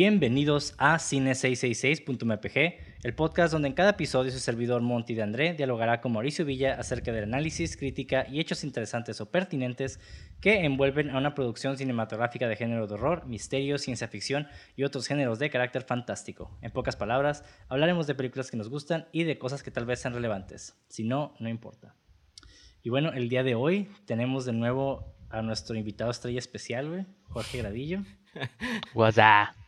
Bienvenidos a Cine666.mpg, el podcast donde en cada episodio su servidor Monty de André dialogará con Mauricio Villa acerca del análisis, crítica y hechos interesantes o pertinentes que envuelven a una producción cinematográfica de género de horror, misterio, ciencia ficción y otros géneros de carácter fantástico. En pocas palabras, hablaremos de películas que nos gustan y de cosas que tal vez sean relevantes. Si no, no importa. Y bueno, el día de hoy tenemos de nuevo a nuestro invitado estrella especial, Jorge Gradillo. What's up?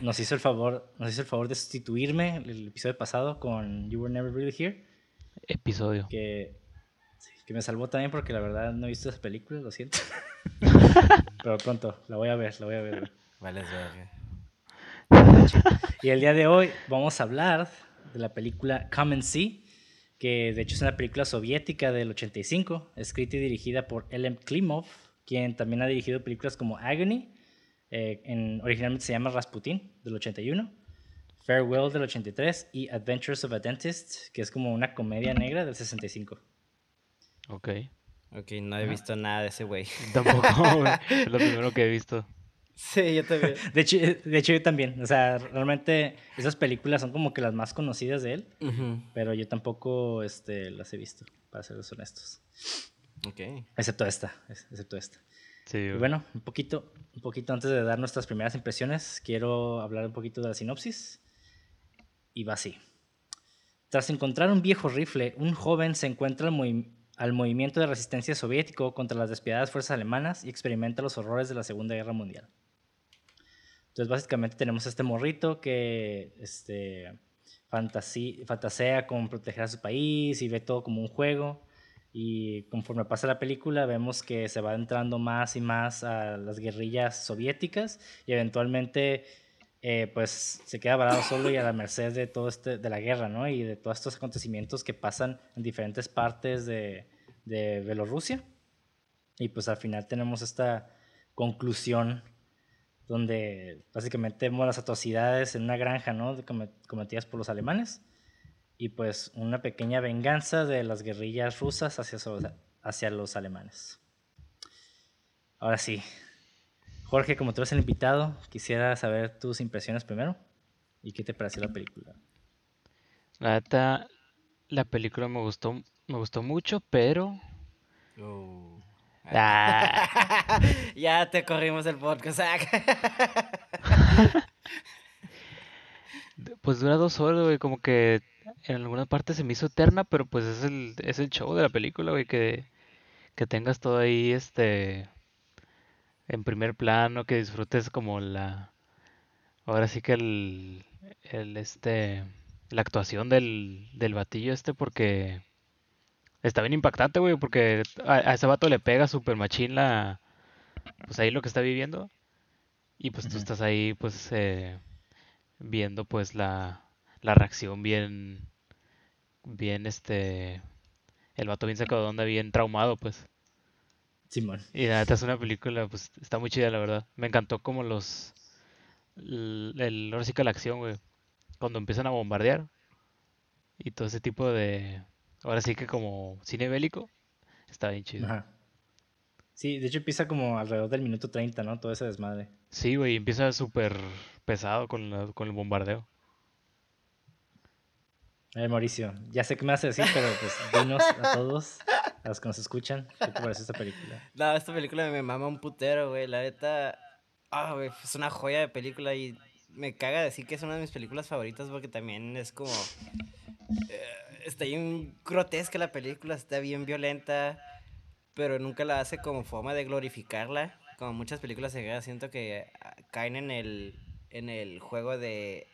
Nos hizo el favor, nos hizo el favor de sustituirme el episodio pasado con You Were Never Really Here. Episodio. Que, que me salvó también porque la verdad no he visto esa película, lo siento. Pero pronto, la voy a ver, la voy a ver. Vale, Y el día de hoy vamos a hablar de la película Come and See, que de hecho es una película soviética del 85, escrita y dirigida por Elem Klimov, quien también ha dirigido películas como Agony, eh, en, originalmente se llama Rasputin, del 81, Farewell del 83 y Adventures of a Dentist, que es como una comedia negra del 65. Ok. Ok, no he visto nada de ese güey. Tampoco, Es lo primero que he visto. Sí, yo también. De hecho, de hecho, yo también. O sea, realmente esas películas son como que las más conocidas de él, pero yo tampoco este, las he visto, para ser honestos. Ok. Excepto esta, excepto esta. Sí, bueno, un poquito, un poquito antes de dar nuestras primeras impresiones, quiero hablar un poquito de la sinopsis. Y va así. Tras encontrar un viejo rifle, un joven se encuentra al, al movimiento de resistencia soviético contra las despiadadas fuerzas alemanas y experimenta los horrores de la Segunda Guerra Mundial. Entonces, básicamente tenemos este morrito que este, fantasea con proteger a su país y ve todo como un juego. Y conforme pasa la película vemos que se va entrando más y más a las guerrillas soviéticas y eventualmente eh, pues se queda varado solo y a la merced de todo este de la guerra, ¿no? Y de todos estos acontecimientos que pasan en diferentes partes de, de Bielorrusia. Y pues al final tenemos esta conclusión donde básicamente vemos las atrocidades en una granja, ¿no? Cometidas por los alemanes y pues una pequeña venganza de las guerrillas rusas hacia, hacia los alemanes. Ahora sí, Jorge, como tú eres el invitado, quisiera saber tus impresiones primero y qué te pareció la película. La neta, la película me gustó, me gustó mucho, pero... Oh. Ah. ya te corrimos el podcast. pues dura dos horas, güey, como que en alguna parte se me hizo eterna, pero pues es el, es el show de la película, güey, que, que tengas todo ahí, este, en primer plano, que disfrutes como la, ahora sí que el, el este, la actuación del, del batillo este, porque está bien impactante, güey, porque a, ese vato le pega super machín la, pues ahí lo que está viviendo, y pues tú estás ahí, pues, eh, viendo pues la, la reacción bien, bien este, el vato bien sacado de onda, bien traumado pues. Simón. Y la neta es una película, pues está muy chida la verdad. Me encantó como los, el, el ahora sí que la acción, güey, cuando empiezan a bombardear y todo ese tipo de, ahora sí que como cine bélico, está bien chido. Ajá. Sí, de hecho empieza como alrededor del minuto 30, ¿no? Todo ese desmadre. Sí, güey, empieza súper pesado con, con el bombardeo. Eh, Mauricio, ya sé qué me hace decir, pero pues dinos a todos, a los que nos escuchan, ¿qué te parece esta película? No, esta película me mama un putero, güey. La neta, ah, güey, es una joya de película y me caga decir que es una de mis películas favoritas porque también es como... Eh, está bien grotesca la película, está bien violenta, pero nunca la hace como forma de glorificarla. Como muchas películas se siento que ah, caen en el, en el juego de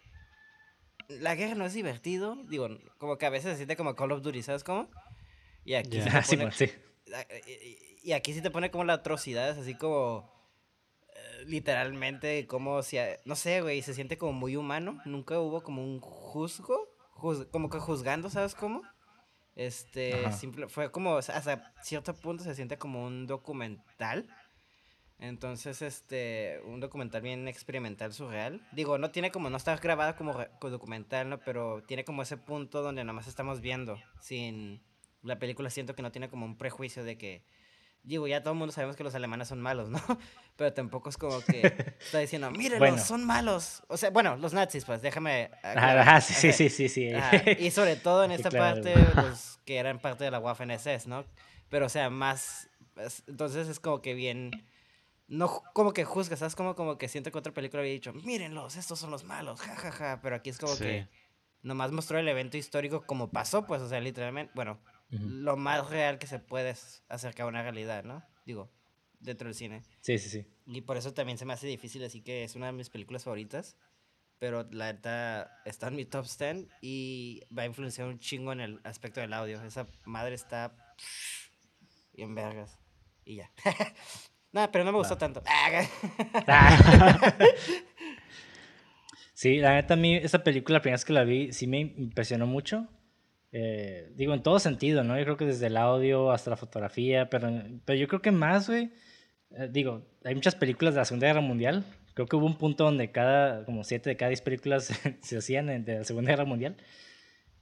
la guerra no es divertido. Digo, como que a veces se siente como Call of Duty, ¿sabes cómo? Y aquí sí, pone, sí. Y aquí sí te pone como la atrocidad, es así como eh, literalmente como si, no sé, güey, se siente como muy humano. Nunca hubo como un juzgo, como que juzgando, ¿sabes cómo? Este, simple, fue como, hasta cierto punto se siente como un documental entonces, este, un documental bien experimental, surreal. Digo, no tiene como, no está grabada como, documental, ¿no? Pero tiene como ese punto donde nada más estamos viendo. Sin, la película siento que no tiene como un prejuicio de que digo, ya todo el mundo sabemos que los alemanes son malos, ¿no? Pero tampoco es como que está diciendo, mírenlos, Bueno. son malos. O sea, bueno, los nazis, pues, déjame. Ajá, sí, sí, sí, sí, sí. Y sobre todo en esta aclararlo. parte, los que eran parte de la Waffen SS, ¿no? Pero, o sea, más. es- Entonces es como que bien. No como que juzgas, ¿sabes? Como, como que siento que otra película había dicho, mírenlos, estos son los malos, jajaja. Pero aquí es como Sí. que nomás mostró el evento histórico como pasó, pues, o sea, literalmente, bueno, lo más real que se puede acercar a una realidad, ¿no? Digo, dentro del cine. Sí, sí, sí. Y por eso también se me hace difícil, así que es una de mis películas favoritas. Pero la neta está en mi top 10 y va a influenciar un chingo en el aspecto del audio. Esa madre está bien vergas. Y ya. Nada, pero no me gustó tanto. Ah. sí, la neta a mí esa película, la primera vez que la vi, sí me impresionó mucho. Eh, digo, en todo sentido, ¿no? Yo creo que desde el audio hasta la fotografía, pero, pero yo creo que más, güey. eh, digo, hay muchas películas de la Segunda Guerra Mundial. Creo que hubo un punto donde cada, como siete de cada diez películas se hacían de la Segunda Guerra Mundial.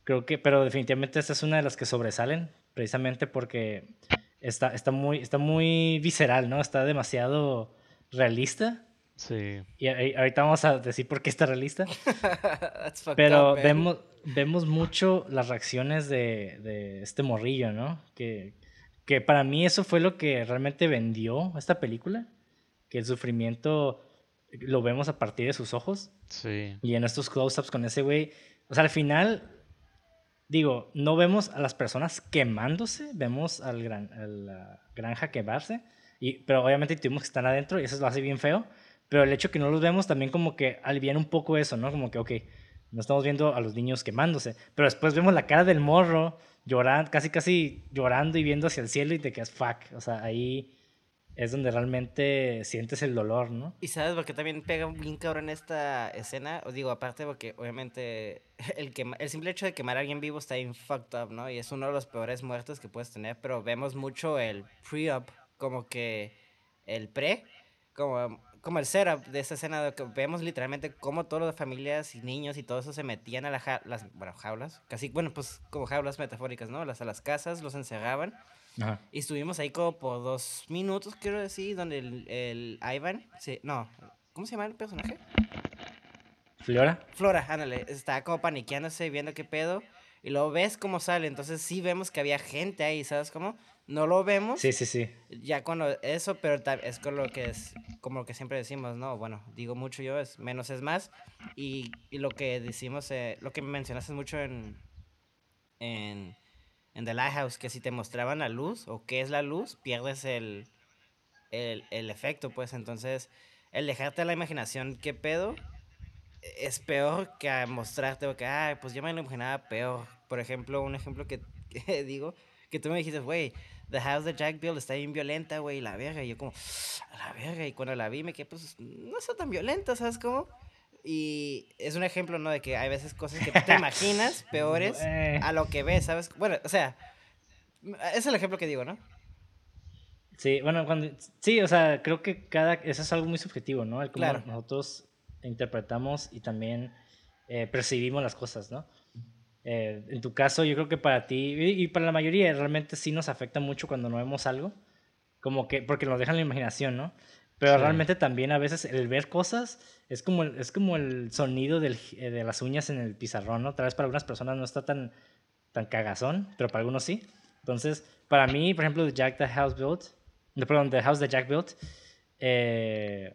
Creo que, pero definitivamente esta es una de las que sobresalen, precisamente porque está, está, muy, está muy visceral, ¿no? Está demasiado realista. Sí. Y ahorita vamos a decir por qué está realista. That's Pero up, vemos, vemos mucho las reacciones de, de este morrillo, ¿no? Que, que para mí eso fue lo que realmente vendió esta película. Que el sufrimiento lo vemos a partir de sus ojos. Sí. Y en estos close-ups con ese güey. O sea, al final, digo, no vemos a las personas quemándose, vemos al gran, a la granja quemarse. Y, pero obviamente tuvimos que estar adentro y eso lo hace bien feo. Pero el hecho que no los vemos también como que alivian un poco eso, ¿no? Como que, ok, no estamos viendo a los niños quemándose. Pero después vemos la cara del morro llorando, casi casi llorando y viendo hacia el cielo y te quedas fuck. O sea, ahí es donde realmente sientes el dolor, ¿no? Y sabes por qué también pega bien cabrón esta escena, os digo, aparte porque obviamente el, simple hecho de quemar a alguien vivo está bien fucked up, ¿no? Y es uno de los peores muertos que puedes tener, pero vemos mucho el pre-up, como que el pre, como, como el setup de esta escena, de que vemos literalmente cómo todas las familias y niños y todo eso se metían a las, bueno, jaulas, casi, bueno, pues como jaulas metafóricas, ¿no? Las, a las casas, los encerraban Ajá. y estuvimos ahí como por dos minutos, quiero decir, donde el, el Ivan, sí, no, ¿cómo se llama el personaje? Flora. Flora, ándale, estaba como paniqueándose, viendo qué pedo, y luego ves cómo sale, entonces sí vemos que había gente ahí, ¿sabes cómo? No lo vemos, Sí, sí, sí. ya cuando eso, pero es con lo que es, como lo que siempre decimos, ¿no? Bueno, digo mucho yo, es menos es más, y, y lo que decimos, eh, lo que mencionaste mucho en, en, en The Lighthouse, que si te mostraban la luz, o qué es la luz, pierdes el, el, el efecto, pues, entonces, el dejarte a la imaginación, ¿qué pedo? Es peor que mostrarte, que, ay, pues yo me lo imaginaba peor. Por ejemplo, un ejemplo que, digo, que tú me dijiste, güey, The House de Jack Bill está bien violenta, güey, la verga. Y yo como, la verga. Y cuando la vi me quedé, pues, no está tan violenta, ¿sabes cómo? Y es un ejemplo, ¿no? De que hay veces cosas que te imaginas peores Eh. a lo que ves, ¿sabes? Bueno, o sea, es el ejemplo que digo, ¿no? Sí, bueno, cuando, sí, o sea, creo que cada, eso es algo muy subjetivo, ¿no? El cómo Claro. nosotros interpretamos y también eh, percibimos las cosas, ¿no? Eh, en tu caso, yo creo que para ti y, y para la mayoría realmente sí nos afecta mucho cuando no vemos algo, como que, porque nos dejan la imaginación, ¿no? Pero Sí. realmente también a veces el ver cosas es como el, es como el sonido del, eh, de las uñas en el pizarrón, ¿no? Tal vez para algunas personas no está tan, tan cagazón, pero para algunos sí. Entonces, para mí, por ejemplo, The Jack the House Built, no, perdón, The House that Jack Built, eh,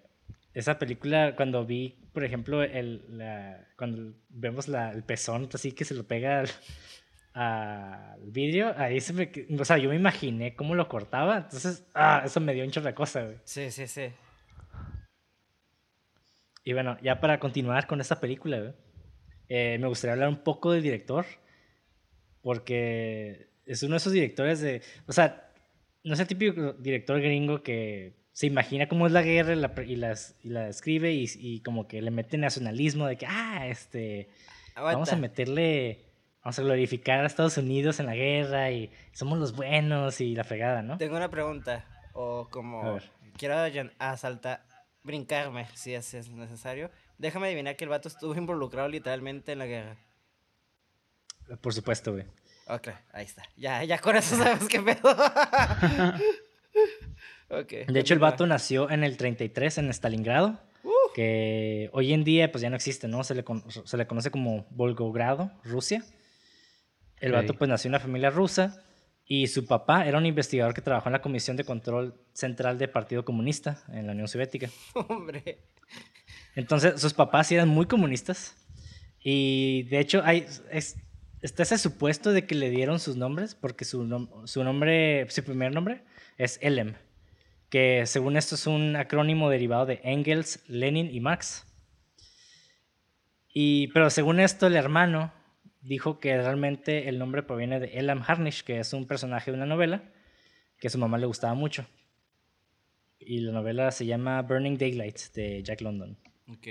esa película cuando vi, por ejemplo, el, la- cuando vemos la- el pezón así que se lo pega al, al vidrio, ahí se me, que- o sea, yo me imaginé cómo lo cortaba, entonces, ah, eso me dio un chorro de cosa, güey. Sí, sí, sí. Y bueno, ya para continuar con esta película, güey, eh, me gustaría hablar un poco del director, porque es uno de esos directores de, o sea, no es el típico director gringo que se imagina cómo es la guerra y la, y las- y la escribe y, y como que le mete nacionalismo de que, ah, este, vamos a meterle, vamos a glorificar a Estados Unidos en la guerra y somos los buenos y la fregada, ¿no? Tengo una pregunta, o como quiero asaltar, brincarme si es, es necesario. Déjame adivinar que el vato estuvo involucrado literalmente en la guerra. Por supuesto, güey. Ok, ahí está. Ya, ya con eso sabemos qué pedo. De hecho, el vato nació en el 33 en Stalingrado, Uh. que hoy en día pues ya no existe, ¿no? Se le, se le conoce como Volgogrado, Rusia. El vato pues nació en una familia rusa y su papá era un investigador que trabajó en la Comisión de Control Central del Partido Comunista en la Unión Soviética. Hombre. Entonces, sus papás eran muy comunistas. Y de hecho, hay, es- está ese supuesto de que le dieron sus nombres, porque su, nom- su nombre, su primer nombre es Elem, que según esto es un acrónimo derivado de Engels, Lenin y Marx. Y, pero según esto, el hermano dijo que realmente el nombre proviene de Elam Harnish, que es un personaje de una novela que a su mamá le gustaba mucho. Y la novela se llama Burning Daylight de Jack London. Ok.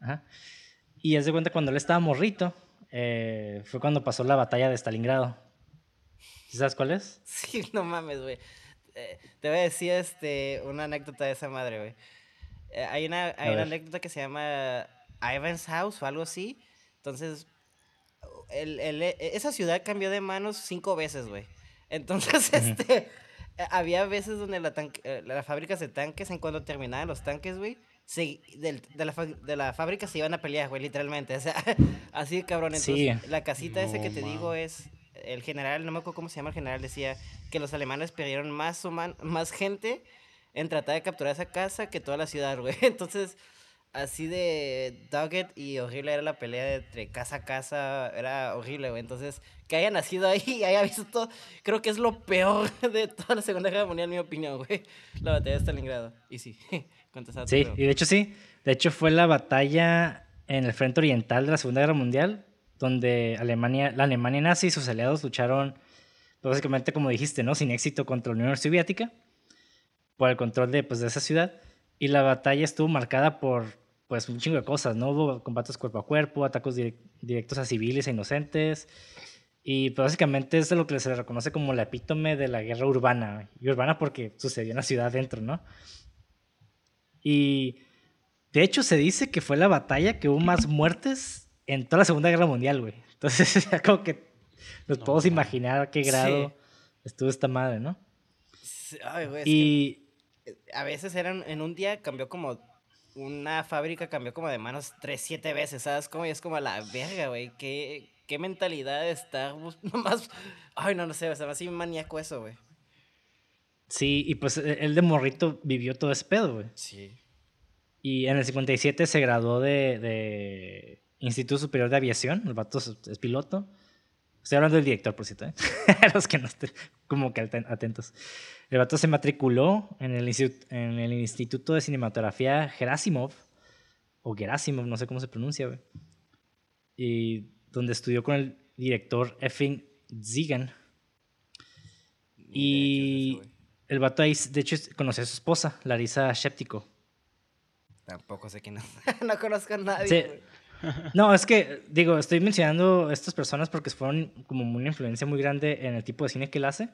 Ajá. Y es de cuenta cuando él estaba morrito, eh, fue cuando pasó la batalla de Stalingrado. ¿Sí ¿Sabes cuál es? Sí, no mames, güey. Eh, te voy a decir este, una anécdota de esa madre, güey. Eh, hay una, hay una anécdota que se llama Ivan's House o algo así. Entonces, el- el- e- esa ciudad cambió de manos cinco veces, güey. Entonces, este, eh, había veces donde la tanque- eh, las fábricas de tanques, en cuando terminaban los tanques, güey, se- del- de, la, de la fábrica se iban a pelear, güey, literalmente. O sea, así de cabrón. Entonces, Sí. la casita esa No, que te digo es el general, no me acuerdo cómo se llama el general, decía que los alemanes perdieron más, human- más gente en tratar de capturar esa casa que toda la ciudad, güey. Entonces, así de dogged y horrible era la pelea entre casa a casa, era horrible, güey. Entonces, que haya nacido ahí y haya visto todo, creo que es lo peor de toda la Segunda Guerra Mundial, en mi opinión, güey. La batalla de Stalingrado. Y sí, contestaba tu Sí, y de hecho sí. De hecho fue la batalla en el frente oriental de la Segunda Guerra Mundial, donde Alemania, la Alemania nazi y sus aliados lucharon, pues, básicamente como dijiste, ¿no? Sin éxito contra la Unión Soviética, por el control de, pues, de esa ciudad. Y la batalla estuvo marcada por pues, un chingo de cosas, ¿no? Hubo combates cuerpo a cuerpo, ataques direc- directos a civiles e inocentes. Y pues, básicamente es lo que se le reconoce como la epítome de la guerra urbana. Y urbana porque sucedió en la ciudad dentro, ¿no? Y de hecho se dice que fue la batalla que hubo más muertes en toda la Segunda Guerra Mundial, güey. Entonces, ya como que nos No podemos imaginar a qué grado Sí. estuvo esta madre, ¿no? Sí, Ay, güey, es que- Y a veces eran en un día cambió como una fábrica cambió como de manos tres, siete veces, ¿sabes? Como y es como la verga, güey. ¿Qué, qué mentalidad estar bus- nomás. Ay, no, no sé, o sea, hace maníaco eso, güey. sí, y pues e- él de morrito vivió todo ese pedo, güey. Sí. Y en el 57 se graduó de, de Instituto Superior de Aviación. El vato es, es piloto. Estoy hablando del director, por cierto, ¿eh? Los que no estén como que aten- atentos. El vato se matriculó en el, institu- en el Instituto de Cinematografía Gerasimov. O Gerasimov, no sé cómo se pronuncia, güey. Y donde estudió con el director Effing Zigan. Y el vato ahí, de hecho, conoció a su esposa, Larisa Sheptiko. Tampoco sé quién es. no conozco a nadie, Sí. No, es que, digo, estoy mencionando a estas personas porque fueron como una influencia muy grande en el tipo de cine que él hace.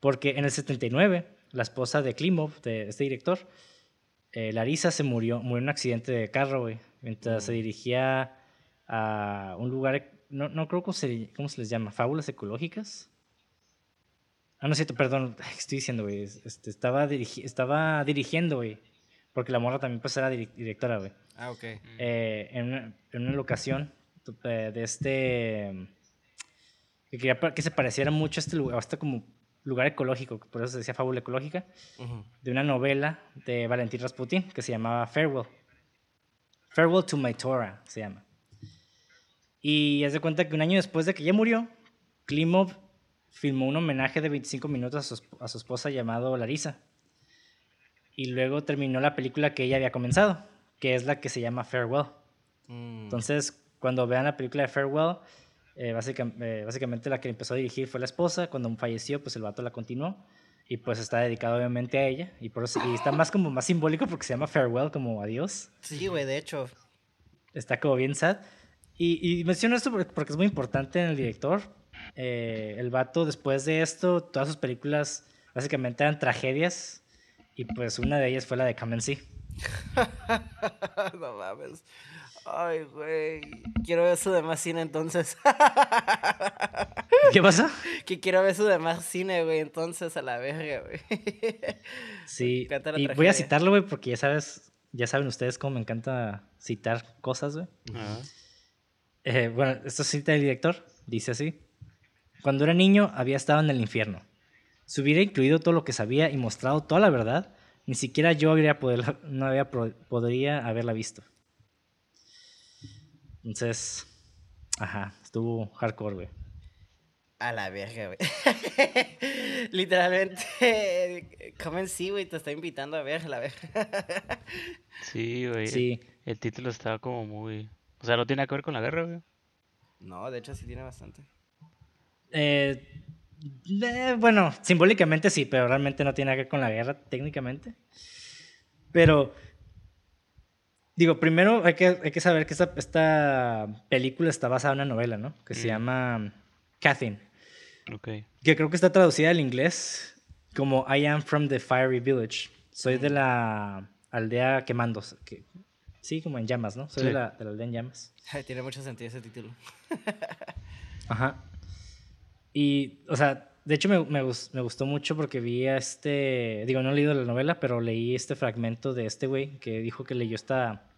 Porque en el 79, la esposa de Klimov, de este director, eh, Larisa se murió, murió en un accidente de carro, güey, mientras se dirigía a un lugar, no, no creo cómo se, cómo se les llama, fábulas ecológicas. Ah, no es cierto, perdón, ¿qué estoy diciendo, güey? Este, estaba, dirigi- estaba dirigiendo, güey, porque la morra también pues era direc- directora, güey Ah, ok. eh, en, una, en una locación eh, de este que quería que se pareciera mucho a este lugar, a este como lugar ecológico, por eso se decía fábula ecológica, Ujú. de una novela de Valentín Rasputin que se llamaba Farewell. Farewell to my Torah se llama. Y es de cuenta que un año después de que ella murió, Klimov filmó un homenaje de 25 minutos a su, a su esposa llamado Larisa. Y luego terminó la película que ella había comenzado, que es la que se llama Farewell. Mm. Entonces, cuando vean la película de Farewell, eh, eh, básicamente la que empezó a dirigir fue la esposa. Cuando falleció, pues el vato la continuó. Y pues está dedicado obviamente a ella. Y, por eso, y está más como más simbólico porque se llama Farewell, como adiós. Sí, güey, de hecho. Está como bien sad. Y, y menciono esto porque, porque es muy importante en el director. Eh, el vato, después de esto, todas sus películas básicamente eran tragedias. Y pues una de ellas fue la de Come and See. no mames. Ay, güey. Quiero eso de más cine entonces. ¿Qué pasa? que quiero ver su demás cine, güey, entonces a la verga, güey. Sí, y voy a citarlo, güey, porque ya sabes, ya saben ustedes cómo me encanta citar cosas, güey. Eh, bueno, esto cita del director, dice así. Cuando era niño había estado en el infierno. Si hubiera incluido todo lo que sabía y mostrado toda la verdad, ni siquiera yo habría poder, no había podría haberla visto. Entonces, ajá, estuvo hardcore, güey. A la verga, güey. Literalmente, Come sí, güey, te está invitando a ver la verga. Sí, güey. Sí, El título estaba como muy... O sea, no tiene que ver con la guerra, güey. No, de hecho sí tiene bastante. eh, eh, bueno, simbólicamente sí, pero realmente no tiene nada que ver con la guerra, técnicamente. Pero, digo, primero hay que, hay que saber que esta, esta película está basada en una novela, ¿no? Que se Mm. llama Catherine, Ok. que creo que está traducida al inglés como I am from the fiery village. Soy de la aldea quemándose. Que, sí, como en llamas, ¿no? Soy de, la, de la aldea en llamas. Tiene mucho sentido ese título. Ajá. Y, o sea, de hecho me, me, me gustó mucho porque vi a este, digo, no he leído la novela, pero leí este fragmento de este güey que dijo que leyó esta,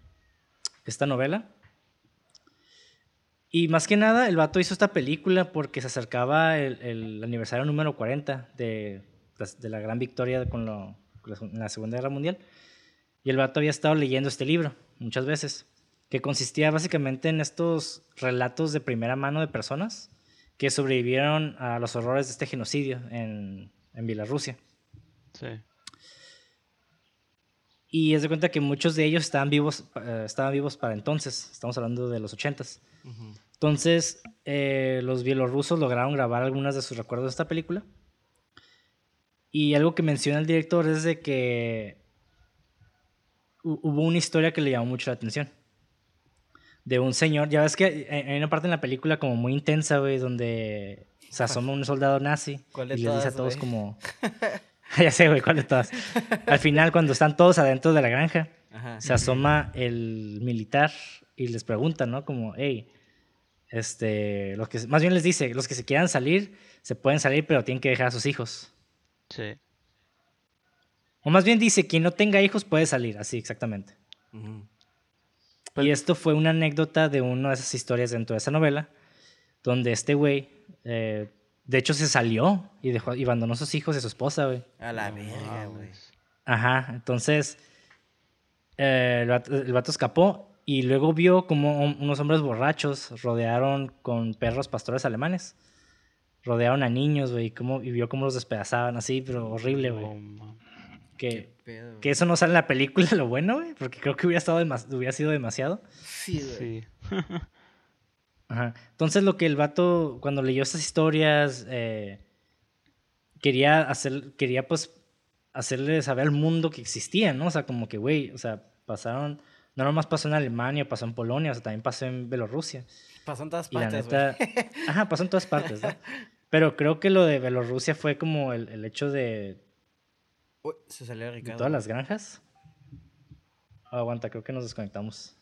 esta novela. Y más que nada, el vato hizo esta película porque se acercaba el, el aniversario número 40 de, las- de la gran victoria con, lo, la Segunda Guerra Mundial. Y el vato había estado leyendo este libro muchas veces, que consistía básicamente en estos relatos de primera mano de personas que sobrevivieron a los horrores de este genocidio en, en Bielorrusia. Sí. Y es de cuenta que muchos de ellos estaban vivos, eh, estaban vivos para entonces, estamos hablando de los ochentas. Ujú. Entonces, eh, los bielorrusos lograron grabar algunas de sus recuerdos de esta película. Y algo que menciona el director es de que hu- hubo una historia que le llamó mucho la atención. De un señor, ya ves que hay una parte en la película como muy intensa, güey, donde se asoma un soldado nazi ¿Cuál de y les dice a todas, todos como... ya sé, güey, ¿cuál de todas? Al final, cuando están todos adentro de la granja, Ajá. se asoma el militar y les pregunta, ¿no? Como, hey, este, los que, más bien les dice, los que se quieran salir, se pueden salir, pero tienen que dejar a sus hijos. Sí. O más bien dice, quien no tenga hijos puede salir, así exactamente. Y esto fue una anécdota de una de esas historias dentro de esa novela, donde este güey, eh, de hecho, se salió y, dejó, y abandonó a sus hijos y a su esposa, güey. A la No verga, güey. Ajá, entonces eh, el, vato, el vato escapó y luego vio como un- unos hombres borrachos rodearon con perros pastores alemanes. Rodearon a niños, güey, y, vio cómo los despedazaban así, pero horrible, güey. Mames. Que, Pedo, que eso no sale en la película, lo bueno, güey, porque creo que hubiera, estado demas- hubiera sido demasiado. Sí, güey. Sí. Ajá. Entonces lo que el vato, cuando leyó estas historias, eh, quería hacer, quería pues hacerle saber al mundo que existía, ¿no? O sea, como que, güey, o sea, pasaron, no nomás pasó en Alemania, pasó en Polonia, o sea, también pasó en Bielorrusia. Pasó en todas Y la partes, güey. neta, ajá, pasó en todas partes, ¿no? Pero creo que lo de Bielorrusia fue como el, el hecho de, Uy, se salió de Ricardo. todas las granjas. Oh, aguanta, creo que nos desconectamos.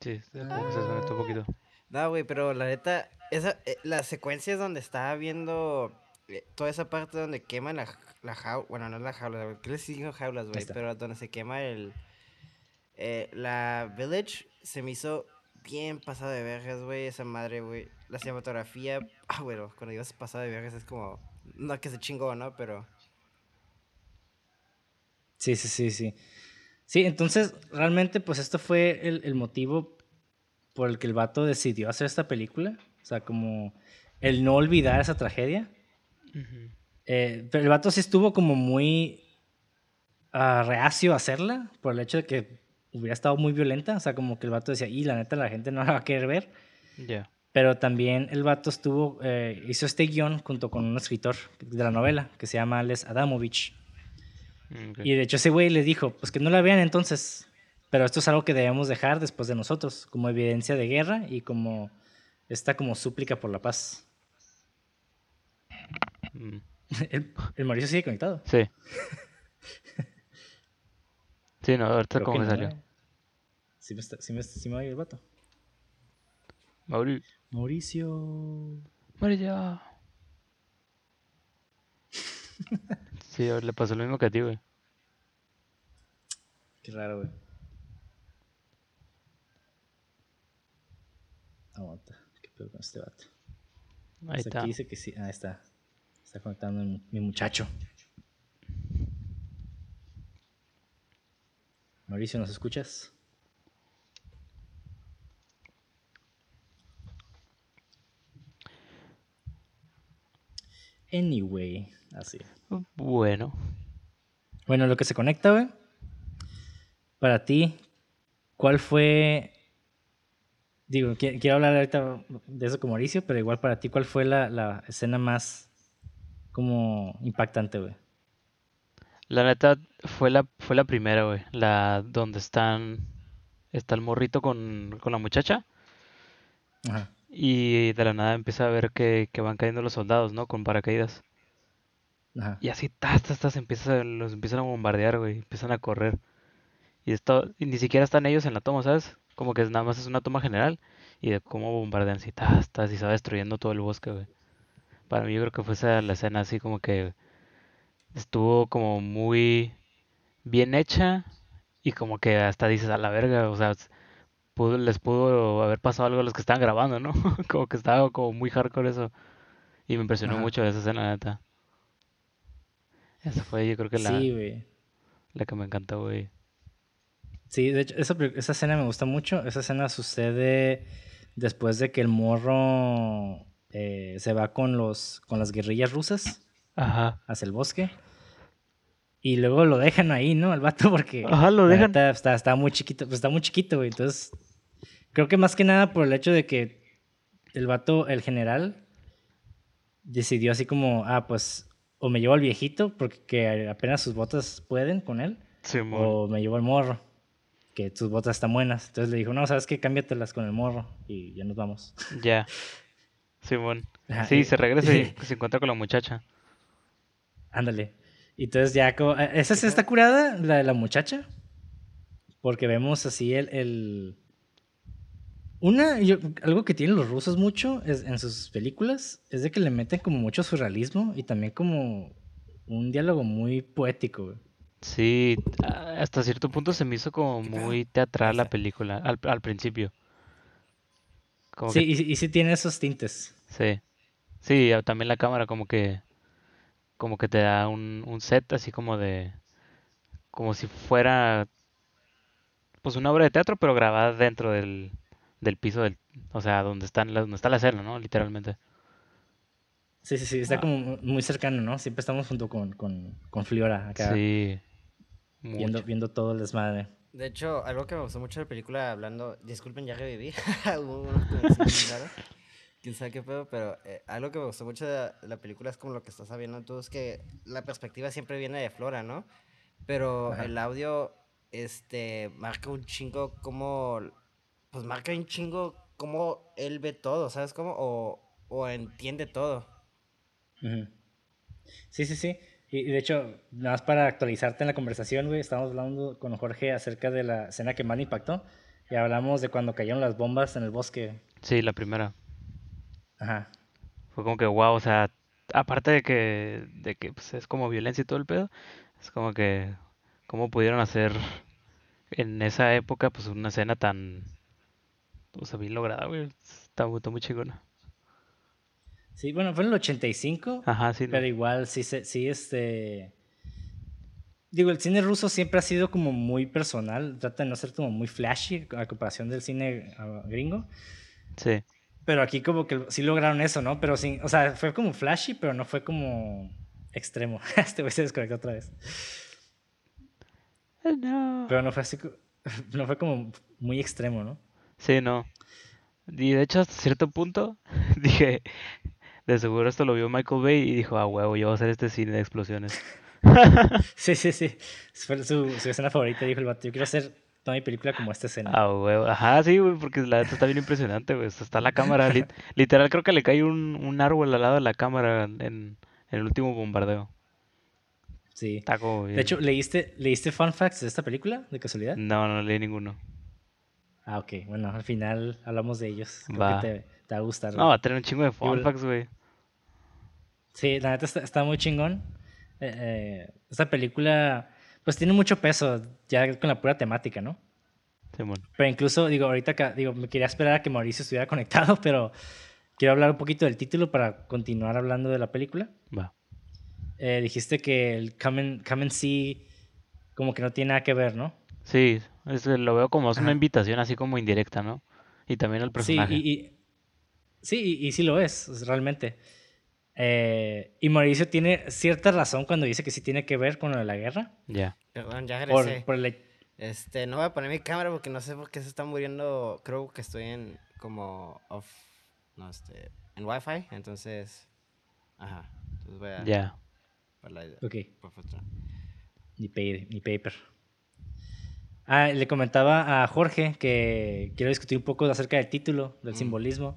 Sí, se que se desconectó un poquito. No, güey, pero la neta, esa, eh, las secuencias donde estaba viendo eh, toda esa parte donde queman la, la jaula, bueno, no la jaula, ¿qué les digo jaulas, güey? Pero donde se quema el, eh, la village, se me hizo bien pasado de vergas, güey, esa madre, güey. La cinematografía, ah, bueno, cuando digas pasado de vergas es como, no que se chingó, ¿no? Pero, Sí, sí, sí, sí. Sí, entonces realmente pues esto fue el, el motivo por el que el vato decidió hacer esta película. O sea, como el no olvidar esa tragedia. Eh, pero el vato sí estuvo como muy ah, reacio a hacerla por el hecho de que hubiera estado muy violenta. O sea, como que el vato decía, y la neta la gente no la va a querer ver. Ya. Pero también el vato estuvo, eh, hizo este guion junto con un escritor de la novela que se llama Alex Adamovich. Mm. Y de hecho ese güey les dijo, pues que no la vean entonces, pero esto es algo que debemos dejar después de nosotros, como evidencia de guerra y como esta como súplica por la paz. Mm, El, el Mauricio sigue conectado. Sí. Sí, no, ahorita Creo que me no, salió. eh. Sí me, está- sí me- sí me oye el vato. Mauri. Mauricio. Mauri ya. Sí, le pasó lo mismo que a ti, güey. Qué raro, güey. Aguanta. ¿Qué pedo con este vato? Ahí está. Aquí dice que sí. Ah, está. Está conectando mi, mi muchacho. Mauricio, ¿nos escuchas? Anyway, así. Bueno. Bueno, lo que se conecta, güey. Para ti, ¿cuál fue? Digo, qui- quiero hablar ahorita de eso con Mauricio, pero igual para ti, ¿cuál fue la, la escena más como impactante, güey? La neta fue la, fue la primera, güey. La donde están. Está el morrito con, con la muchacha. Ajá. Y de la nada empieza a ver que, que van cayendo los soldados, ¿no? Con paracaídas. Ajá. Y así, tas, tas, tas, empieza, los empiezan a bombardear, güey. Empiezan a correr. Y esto, y ni siquiera están ellos en la toma, ¿sabes? Como que nada más es una toma general. Y de cómo bombardean así, tas, tas, y se va destruyendo todo el bosque, güey. Para mí yo creo que fue esa la escena así como que estuvo como muy bien hecha. Y como que hasta dices a la verga, o sea, pudo- les pudo haber pasado algo a los que estaban grabando, ¿no? Como que estaba como muy hardcore eso. Y me impresionó Ajá. mucho esa escena, neta. Esa fue yo creo que la, Sí, güey. la que me encantó, güey. Sí, de hecho, esa, esa escena me gusta mucho. Esa escena sucede después de que el morro eh, se va con los con las guerrillas rusas Ajá. hacia el bosque. Y luego lo dejan ahí, ¿no? El vato, porque Ajá, lo dejan. está, está muy chiquito, pues está muy chiquito, güey. Entonces, creo que más que nada por el hecho de que el vato, el general, decidió así como, ah, pues, o me llevo al viejito, porque que apenas sus botas pueden con él, Simón. o me llevo al morro, que sus botas están buenas. Entonces le dijo, no, ¿sabes qué? Cámbiatelas con el morro y ya nos vamos. Ya. Simón. Ajá, Sí, se regresa y se encuentra con la muchacha. Ándale. Y entonces ya, como, eh, esa sí está curada, la de la muchacha. Porque vemos así el... el- Una, yo- algo que tienen los rusos mucho es, en sus películas es de que le meten como mucho surrealismo y también como un diálogo muy poético. güey. Sí, a- hasta cierto punto se me hizo como muy teatral la película al, al principio. Como Sí, que, y, y sí tiene esos tintes. sí. Sí, a- también la cámara como que como que te da un, un set así como de como si fuera pues una obra de teatro pero grabada dentro del, del piso del, o sea, donde están la- donde está la escena, ¿no? Literalmente. Sí, sí, sí, está Ah. como muy cercano, ¿no? Siempre estamos junto con, con, con Fliora acá Sí. viendo, Mucho. viendo todo el desmadre. De hecho, algo que me gustó mucho de la película, hablando, disculpen, ya reviví, hubo unos quién sabe qué pedo, pero eh, algo que me gustó mucho de la, de la película es como lo que estás sabiendo tú, es que la perspectiva siempre viene de Flora, ¿no? Pero Ajá. el audio, este, marca un chingo como, pues marca un chingo cómo él ve todo, ¿sabes cómo? O, o entiende todo. Sí, sí, sí. Y de hecho, nada más para actualizarte en la conversación, güey, estábamos hablando con Jorge acerca de la escena que más impactó. Y hablamos de cuando cayeron las bombas en el bosque. Sí, la primera. Ajá. Fue como que wow, o sea, aparte de que, de que pues, es como violencia y todo el pedo, es como que cómo pudieron hacer en esa época pues una escena tan, o sea, bien lograda, güey. Está, está muy chingona. Sí, bueno, fue en el 85, Ajá, sí, ¿no? pero igual sí, sí, este... Digo, el cine ruso siempre ha sido como muy personal, trata de no ser como muy flashy a comparación del cine ah, gringo. Sí, Pero aquí como que sí lograron eso, ¿no? Pero sí, o sea, fue como flashy, pero no fue como extremo. Este güey se desconectó otra vez. Eh, no. Pero no fue así, no fue como muy extremo, ¿no? Sí, no. Y de hecho, hasta cierto punto, dije, de seguro esto lo vio Michael Bay y dijo, ah, huevo, yo voy a hacer este cine de explosiones. Sí, sí, sí. Fue su, su escena favorita, dijo el vato. Yo quiero hacer toda mi película como esta escena. Ah, huevo. Ajá, sí, güey, porque la neta está bien impresionante, güey. Está la cámara, lit- literal, creo que le cae un, un árbol al lado de la cámara en, en el último bombardeo. Sí. Está como De hecho, ¿leíste, ¿leíste fun facts de esta película, de casualidad? No, no leí ninguno. Ah, ok. Bueno, al final hablamos de ellos. Creo Va. que te, te va a gustar. No, va a tener un chingo de fun facts, güey. Sí, la neta está, está muy chingón. eh, eh, esta película pues tiene mucho peso ya con la pura temática, ¿no? Simón. Pero incluso, digo, ahorita ca- digo, me quería esperar a que Mauricio estuviera conectado, pero quiero hablar un poquito del título para continuar hablando de la película. Va. Eh, dijiste que el Come and, Come and See como que no tiene nada que ver, ¿no? Sí, es, lo veo como es una invitación así como indirecta, ¿no? Y también el personaje. Sí, y, y- sí, y, y sí lo es, es realmente. Eh, y Mauricio tiene cierta razón cuando dice que sí tiene que ver con lo de la guerra. Ya. Perdón, ya Por, regresé. por el- Este, no voy a poner mi cámara porque no sé por qué se está muriendo. Creo que estoy en como off. No, este. En Wi-Fi. Entonces. Ajá. Entonces voy a. Ya. la- Ok, por ni paper. Ah, le comentaba a Jorge que quiero discutir un poco acerca del título, del Mm. simbolismo,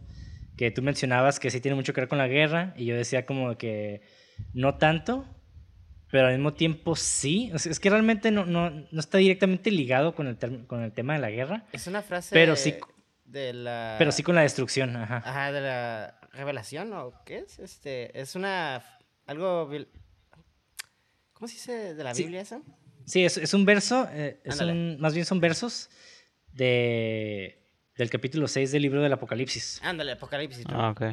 que tú mencionabas que sí tiene mucho que ver con la guerra y yo decía como que no tanto, pero al mismo tiempo sí. O sea, es que realmente no, no, no está directamente ligado con el, con el tema de la guerra, Es una frase. Pero sí- De la. pero sí con la destrucción. Ajá. Ajá, de la revelación, ¿o qué es? Este. Es una. Algo. ¿Cómo se dice de la Sí. Biblia eso? Sí, es, es un verso, eh, es un- más bien son versos de, del capítulo 6 del libro del Apocalipsis. Ándale, Apocalipsis. Ah, ok.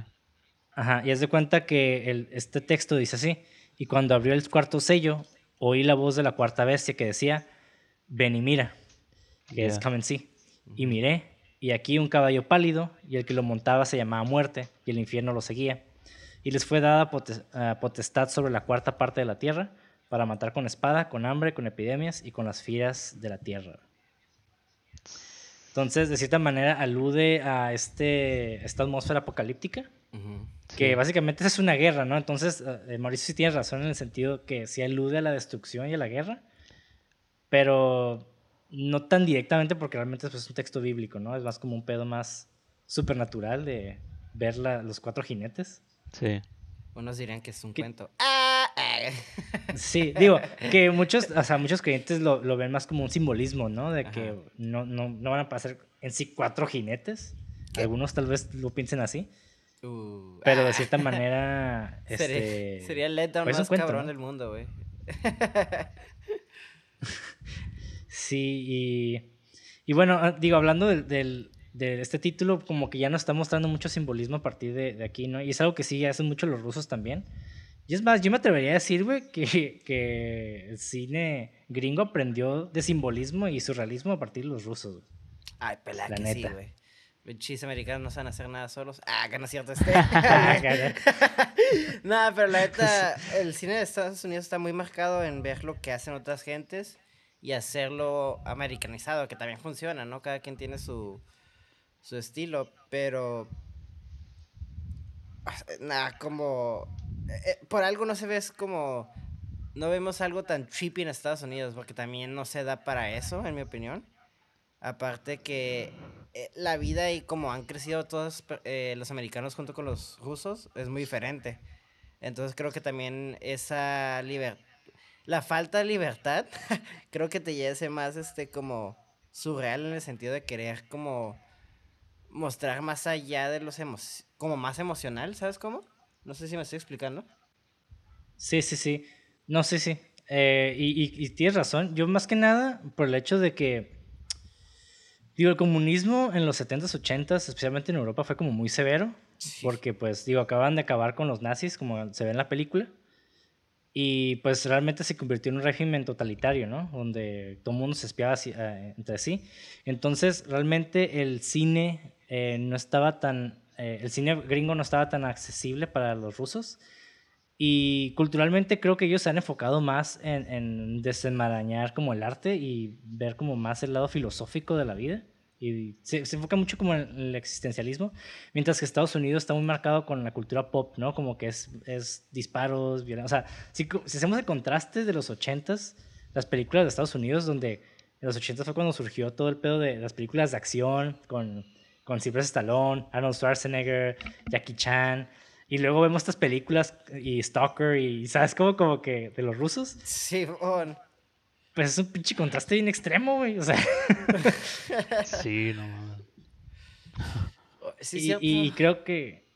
Ajá, y haz de cuenta que el- este texto dice así, y cuando abrió el cuarto sello, oí la voz de la cuarta bestia que decía, ven y mira, que es come and see. Y miré, y aquí un caballo pálido, y el que lo montaba se llamaba muerte, y el infierno lo seguía. Y les fue dada ah, potestad sobre la cuarta parte de la tierra, para matar con espada, con hambre, con epidemias y con las fieras de la tierra. Entonces, de cierta manera, alude a este, esta atmósfera apocalíptica Ujú. que Sí. básicamente es una guerra, ¿no? Entonces, eh, Mauricio sí tiene razón en el sentido que sí alude a la destrucción y a la guerra, pero no tan directamente porque realmente es pues, un texto bíblico, ¿no? Es más como un pedo más supernatural de ver la- los cuatro jinetes. Sí. Unos dirían que es un ¿Qué? cuento. ¡Ah! Sí, digo, que muchos, o sea, muchos creyentes lo, lo ven más como un simbolismo, ¿no? De que no, no, no van a pasar en sí cuatro jinetes. Algunos tal vez lo piensen así, Uh, pero de ah. cierta manera... Sería, este, sería el letdown pues más cuento, cabrón ¿no? del mundo, güey. Sí, y, y bueno, ah, digo, hablando del, del- de este título, como que ya nos está mostrando mucho simbolismo a partir de, de aquí, ¿no? Y es algo que sí hacen mucho los rusos también. Y es más, yo me atrevería a decir, güey, que, que el cine gringo aprendió de simbolismo y surrealismo a partir de los rusos. güey. Ay, pelá La que sí, neta. güey. Pinches americanos no saben hacer nada solos. Ah, que no es cierto este. Nada, pero la neta, el cine de Estados Unidos está muy marcado en ver lo que hacen otras gentes y hacerlo americanizado, que también funciona, ¿no? Cada quien tiene su, su estilo, pero... ah, Nada, como... eh, por algo no se ve como... No vemos algo tan trippy en Estados Unidos, porque también no se da para eso, en mi opinión. Aparte que eh, la vida y como han crecido todos eh, los americanos junto con los rusos es muy diferente. Entonces creo que también esa libertad, la falta de libertad, creo que te lleve más este como surreal en el sentido de querer como mostrar más allá de los emo como más emocional, ¿sabes cómo? No sé si me estoy explicando. Sí, sí, sí. No, sí, sí. Eh, y, y- y tienes razón. Yo más que nada, por el hecho de que, digo, el comunismo en los 70s, 80s, especialmente en Europa, fue como muy severo. Porque, pues, digo, acaban de acabar con los nazis, como se ve en la película. Y, pues, realmente se convirtió en un régimen totalitario, ¿no? Donde todo el mundo se espiaba eh, entre sí. Entonces, realmente el cine eh, no estaba tan... eh, el cine gringo no estaba tan accesible para los rusos. Y culturalmente creo que ellos se han enfocado más en, en desenmarañar como el arte y ver como más el lado filosófico de la vida. Y se, enfoca mucho como en el existencialismo, mientras que Estados Unidos está muy marcado con la cultura pop, ¿no? Como que es, disparos, violencia. O sea, si hacemos el contraste de los 80s, las películas de Estados Unidos, donde en los 80s fue cuando surgió todo el pedo de las películas de acción con, con Sylvester Stallone, Arnold Schwarzenegger, Jackie Chan. Y luego vemos estas películas y Stalker y, ¿sabes? Como, como que de los rusos. Sí, bon. Pues es un pinche contraste bien extremo, güey. O sea, Sí, no mames. Sí, y, creo que...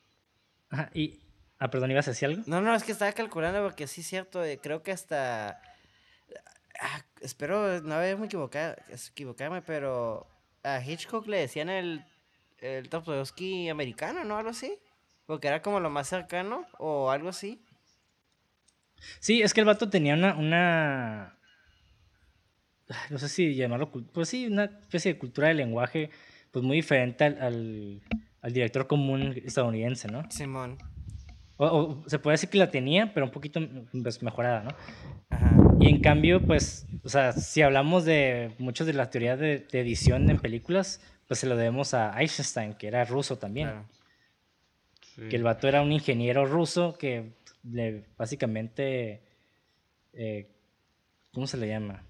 ajá, y, Ah, perdón, ¿ibas a decir algo? No, no, es que estaba calculando porque sí es cierto, eh, creo que hasta... ah, espero no haberme equivocado, equivocarme, pero a Hitchcock le decían el, el Topolowski americano, ¿no? Algo así. Porque era como lo más cercano o algo así. Sí, es que el vato tenía una, una no sé si llamarlo, pues sí, una especie de cultura del lenguaje, pues muy diferente al, al, al director común estadounidense, ¿no? Simón. O, o se puede decir que la tenía, pero un poquito pues, mejorada, ¿no? Ajá. Y en cambio, pues, o sea, si hablamos de muchas de las teorías de, de edición en películas, pues se lo debemos a Eisenstein, que era ruso también. Claro. Sí. Que el vato era un ingeniero ruso que le, básicamente, eh, ¿cómo se le llama?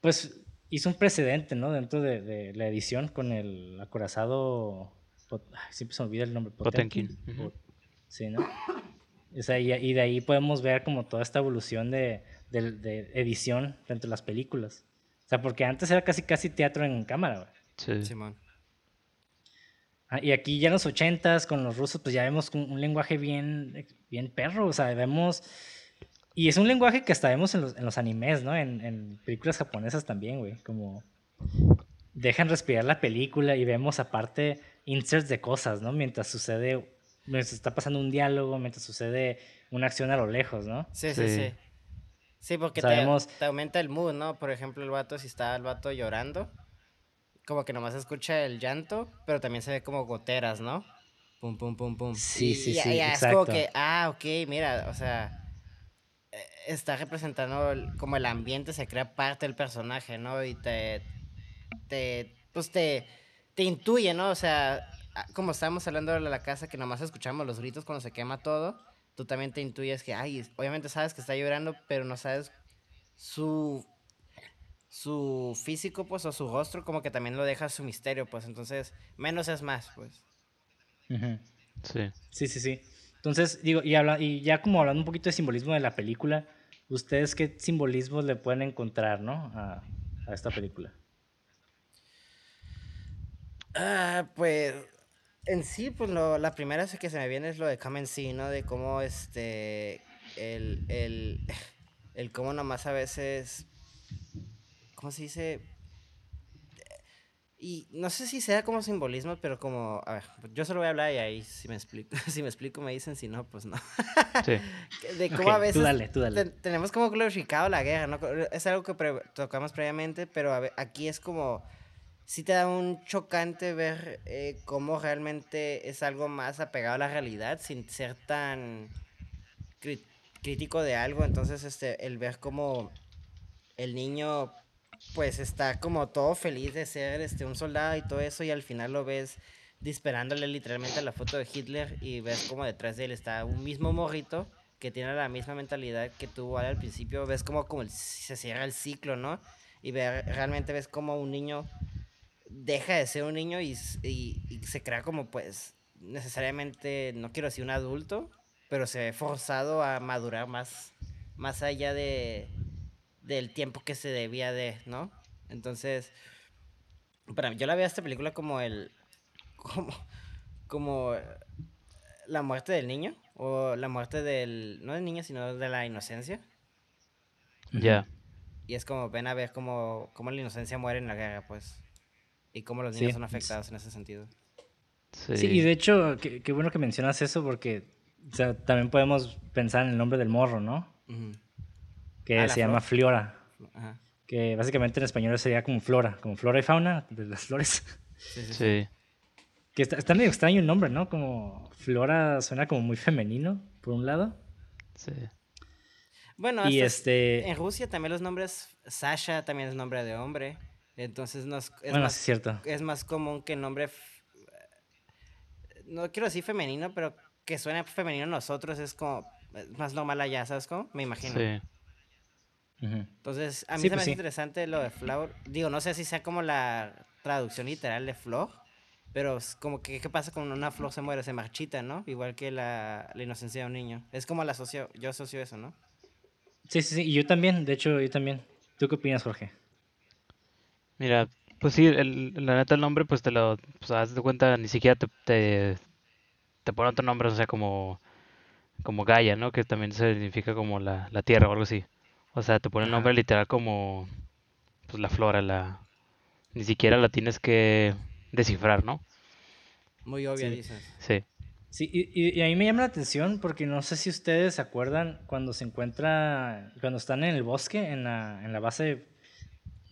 Pues hizo un precedente, ¿no? Dentro de, de la edición con el acorazado, Pot- ay, siempre se me olvida el nombre, Potemkin, Sí, ¿no? O sea, y, y de ahí podemos ver como toda esta evolución de, de- de edición dentro de las películas. O sea, porque antes era casi casi teatro en cámara, güey. Sí. Simón. Ah, y aquí ya en los ochentas con los rusos, pues ya vemos un, un lenguaje bien, bien perro, o sea, vemos... Y es un lenguaje que hasta vemos en los, en los animes, ¿no? En, en películas japonesas también, güey, como... Dejan respirar la película y vemos aparte inserts de cosas, ¿no? Mientras sucede, mientras está pasando un diálogo, mientras sucede una acción a lo lejos, ¿no? Sí, sí, Sí. sí. Sí, porque te- Sabemos- te, aumenta el mood, ¿no? Por ejemplo, el vato, si está el vato llorando, como que nomás escucha el llanto, pero también se ve como goteras, ¿no? Pum, pum, pum, pum. Sí, sí, y- sí, y Es como exacto. que, ah, ok, mira, o sea, eh, está representando el- como el ambiente, se crea parte del personaje, ¿no? Y te, te, pues te, te intuye, ¿no? O sea, ah, como estábamos hablando de la casa, que nomás escuchamos los gritos cuando se quema todo, tú también te intuyes que, ay, obviamente sabes que está llorando, pero no sabes su, su físico, pues, o su rostro, como que también lo deja su misterio, pues, entonces, menos es más, pues. Sí. Sí, sí, sí. Entonces, digo, y, habla, y ya como hablando un poquito de simbolismo de la película, ¿ustedes qué simbolismos le pueden encontrar, ¿no? A, a esta película. Ah, pues en sí, pues lo, la primera que se me viene es lo de Come and See, ¿no? De cómo este, el, el, el cómo nomás a veces, ¿cómo se dice? Y no sé si sea como simbolismo, pero como, a ver, yo solo voy a hablar y ahí si me explico, si me explico me dicen, si no, pues no. Sí. De cómo a tú veces dale, tú dale. ten- tenemos como glorificado la guerra, ¿no? Es algo que pre- tocamos previamente, pero a aquí es como, sí te da un chocante ver eh, cómo realmente es algo más apegado a la realidad sin ser tan crítico de algo. Entonces, este, el ver cómo el niño pues está como todo feliz de ser este un soldado y todo eso y al final lo ves disparándole literalmente a la foto de Hitler y ves como detrás de él está un mismo morrito que tiene la misma mentalidad que tuvo al principio, ves como, como se cierra el ciclo, ¿no? Y ver, realmente ves como un niño deja de ser un niño y, s- y- y se crea como pues necesariamente, no quiero decir un adulto, pero se ve forzado a madurar más, más allá de, del tiempo que se debía de, ¿no? Entonces, para mí, yo la veo a esta película como el, como, como la muerte del niño, o la muerte del, no del niño, sino de la inocencia. Ya. Y es como, ven a ver cómo, cómo la inocencia muere en la guerra, pues. Y cómo los Sí, niños son afectados en ese sentido. Sí. Sí, y de hecho, qué, qué bueno que mencionas eso porque o sea, también podemos pensar en el nombre del morro, ¿no? Que Ah, se llama flor. Fliora. Ajá. Que básicamente en español sería como flora, como flora y fauna de las flores. Sí, sí, sí. Sí. Que está, está medio extraño el nombre, ¿no? Como flora suena como muy femenino, por un lado. Sí. Bueno, Y hasta este... en Rusia también los nombres, Sasha también es nombre de hombre. Entonces no es, es bueno, más es cierto. es más común que el nombre, no quiero decir femenino, pero que suene femenino a nosotros es como es más normal allá, ¿sabes cómo? Me imagino. Sí. Entonces, a mí Sí, se me pues hace sí. interesante lo de flower. Digo, no sé si sea como la traducción literal de flor, pero es como que, ¿qué pasa cuando una flor se muere? Se marchita, ¿no? Igual que la, la inocencia de un niño. Es como la asocio, yo asocio eso, ¿no? Sí, sí, sí. Y yo también, de hecho, yo también. ¿Tú qué opinas, Jorge? Mira, pues sí, el, la neta el nombre, pues te lo, pues haz de cuenta, ni siquiera te, te, te ponen otro nombre, o sea, como, como Gaia, ¿no? Que también significa como la, la tierra o algo así. O sea, te ponen el nombre literal como, pues la flora, la... Ni siquiera la tienes que descifrar, ¿no? Muy obvia, Sí. dices. Sí. Sí, y, y- y a mí me llama la atención porque no sé si ustedes se acuerdan cuando se encuentra, cuando están en el bosque, en la, en la base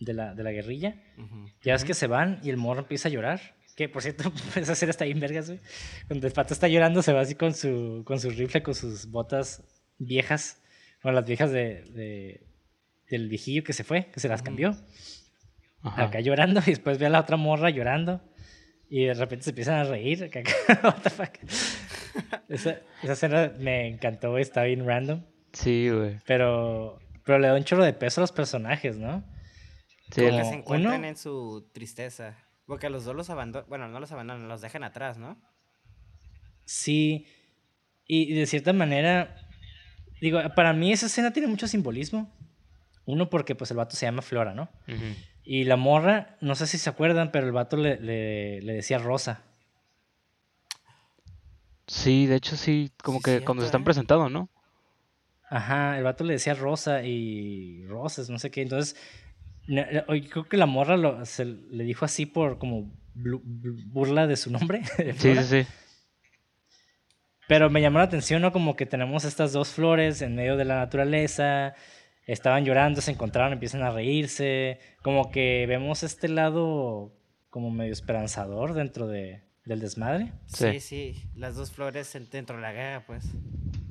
de la, de la guerrilla, Ujú. ya ves que se van y el morro empieza a llorar. Que por cierto, esa serie está bien vergas, güey. Cuando el pato está llorando, se va así con su, con su rifle, con sus botas viejas, con las viejas de, de- del viejillo que se fue, que se las cambió. Ajá. Acá llorando y después ve a la otra morra llorando y de repente se empiezan a reír. acá, what the fuck. Esa, esa escena me encantó, está bien random, Sí, güey. pero, pero le da un chorro de peso a los personajes, ¿no? Sí, que se encuentran uno- en su tristeza. Porque a los dos los abandonan. Bueno, no los abandonan, los dejan atrás, ¿no? Sí, y de cierta manera, digo, para mí esa escena tiene mucho simbolismo. Uno porque pues el vato se llama Flora, ¿no? Y la morra, no sé si se acuerdan, pero el vato le, le, le decía Rosa. Sí, de hecho sí, como Sí, que cuando se están ¿eh? presentando, ¿no? Ajá, el vato le decía Rosa y Rosas, no sé qué. Entonces, creo que la morra lo, se le dijo así por como burla de su nombre. de Sí, sí, sí. Pero me llamó la atención, ¿no? Como que tenemos estas dos flores en medio de la naturaleza. Estaban llorando, se encontraron, empiezan a reírse. Como que vemos este lado como medio esperanzador dentro de, del desmadre. Sí. Sí. sí, Las dos flores en- dentro de la guerra, pues.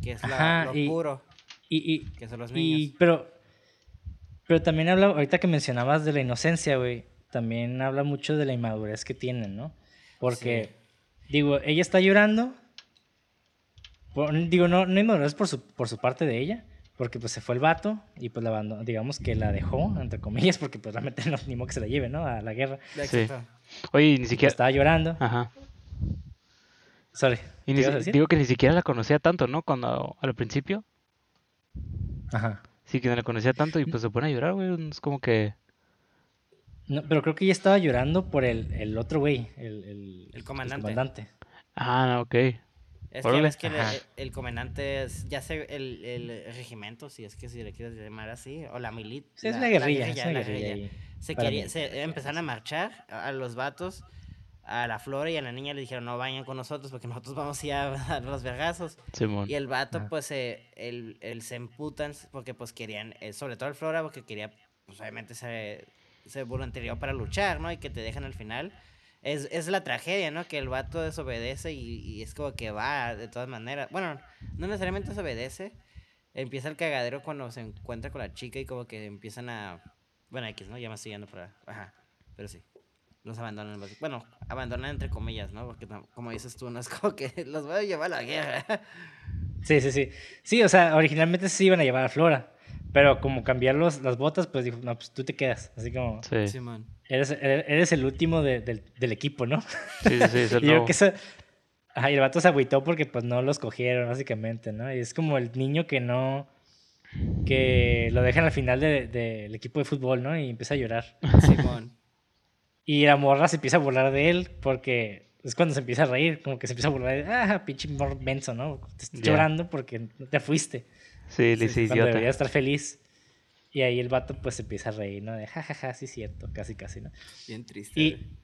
Que es la- Ajá, lo y- puro, Y, y, que son los y- niños. pero, pero también habla, ahorita que mencionabas de la inocencia, güey, también habla mucho de la inmadurez que tienen, ¿no? Porque, digo, ella está llorando. por- digo, no, no inmadurez por su, por su parte de ella, porque pues se fue el vato y pues la abandonó, digamos que la dejó, entre comillas, porque pues realmente no, ni modo que se la lleve, ¿no? A la guerra. Sí. Oye, y ni siquiera... estaba llorando. Ajá. Sorry. Digo que ni siquiera la conocía tanto, ¿no? Cuando al principio. Ajá. Sí, que no la conocía tanto y pues se pone a llorar, güey. Es como que... No, pero creo que ella estaba llorando por el, el otro güey, el, el, El comandante. comandante. Ah, ok. Es que ves que el, comandante es, ya sé, el, el regimiento, si es que si le quieres llamar así, o la milicia. Sí, es la guerrilla, es la la guerrilla ahí, Se, quería, se empezaron a marchar a a los vatos, a la flora y a la niña le dijeron no vayan con nosotros porque nosotros vamos a ir a dar los vergazos. Simón. Y el vato, pues, eh, el, el se emputan porque, pues, querían, eh, sobre todo el Flora, porque quería, pues, obviamente se, se voluntarió para luchar, ¿no? Y que te dejan al final. Es, es la tragedia, ¿no? Que el vato desobedece y, y es como que va de todas maneras. Bueno, no necesariamente desobedece. Empieza el cagadero cuando se encuentra con la chica y como que empiezan a... Bueno, X, ¿no? Ya me estoy yendo para... Ajá, pero sí. Los abandonan. Bueno, abandonan entre comillas, ¿no? Porque como dices tú, no es como que los voy a llevar a la guerra. Sí, sí, sí. Sí, o sea, originalmente sí iban a llevar a Flora. Pero como cambiar los, las botas, pues dijo, no, pues tú te quedas. Así como, Sí. Sí, Simón. eres, eres eres el último de- del, del equipo, ¿no? sí, sí, el Y yo que eso... Ajá, y el vato se agüitó porque pues no los cogieron, básicamente, ¿no? Y es como el niño que no... Que lo dejan al final de- del equipo de fútbol, ¿no? Y empieza a llorar. Simón. Y la morra se empieza a burlar de él porque es cuando se empieza a reír, como que se empieza a burlar de, ah, pinche menso, ¿no? Te estoy llorando porque te fuiste. Sí, le hice Cuando idiota. debería estar feliz. Y ahí el vato pues se empieza a reír, ¿no? De jajaja, sí, cierto, casi, casi, ¿no? Bien triste. Y,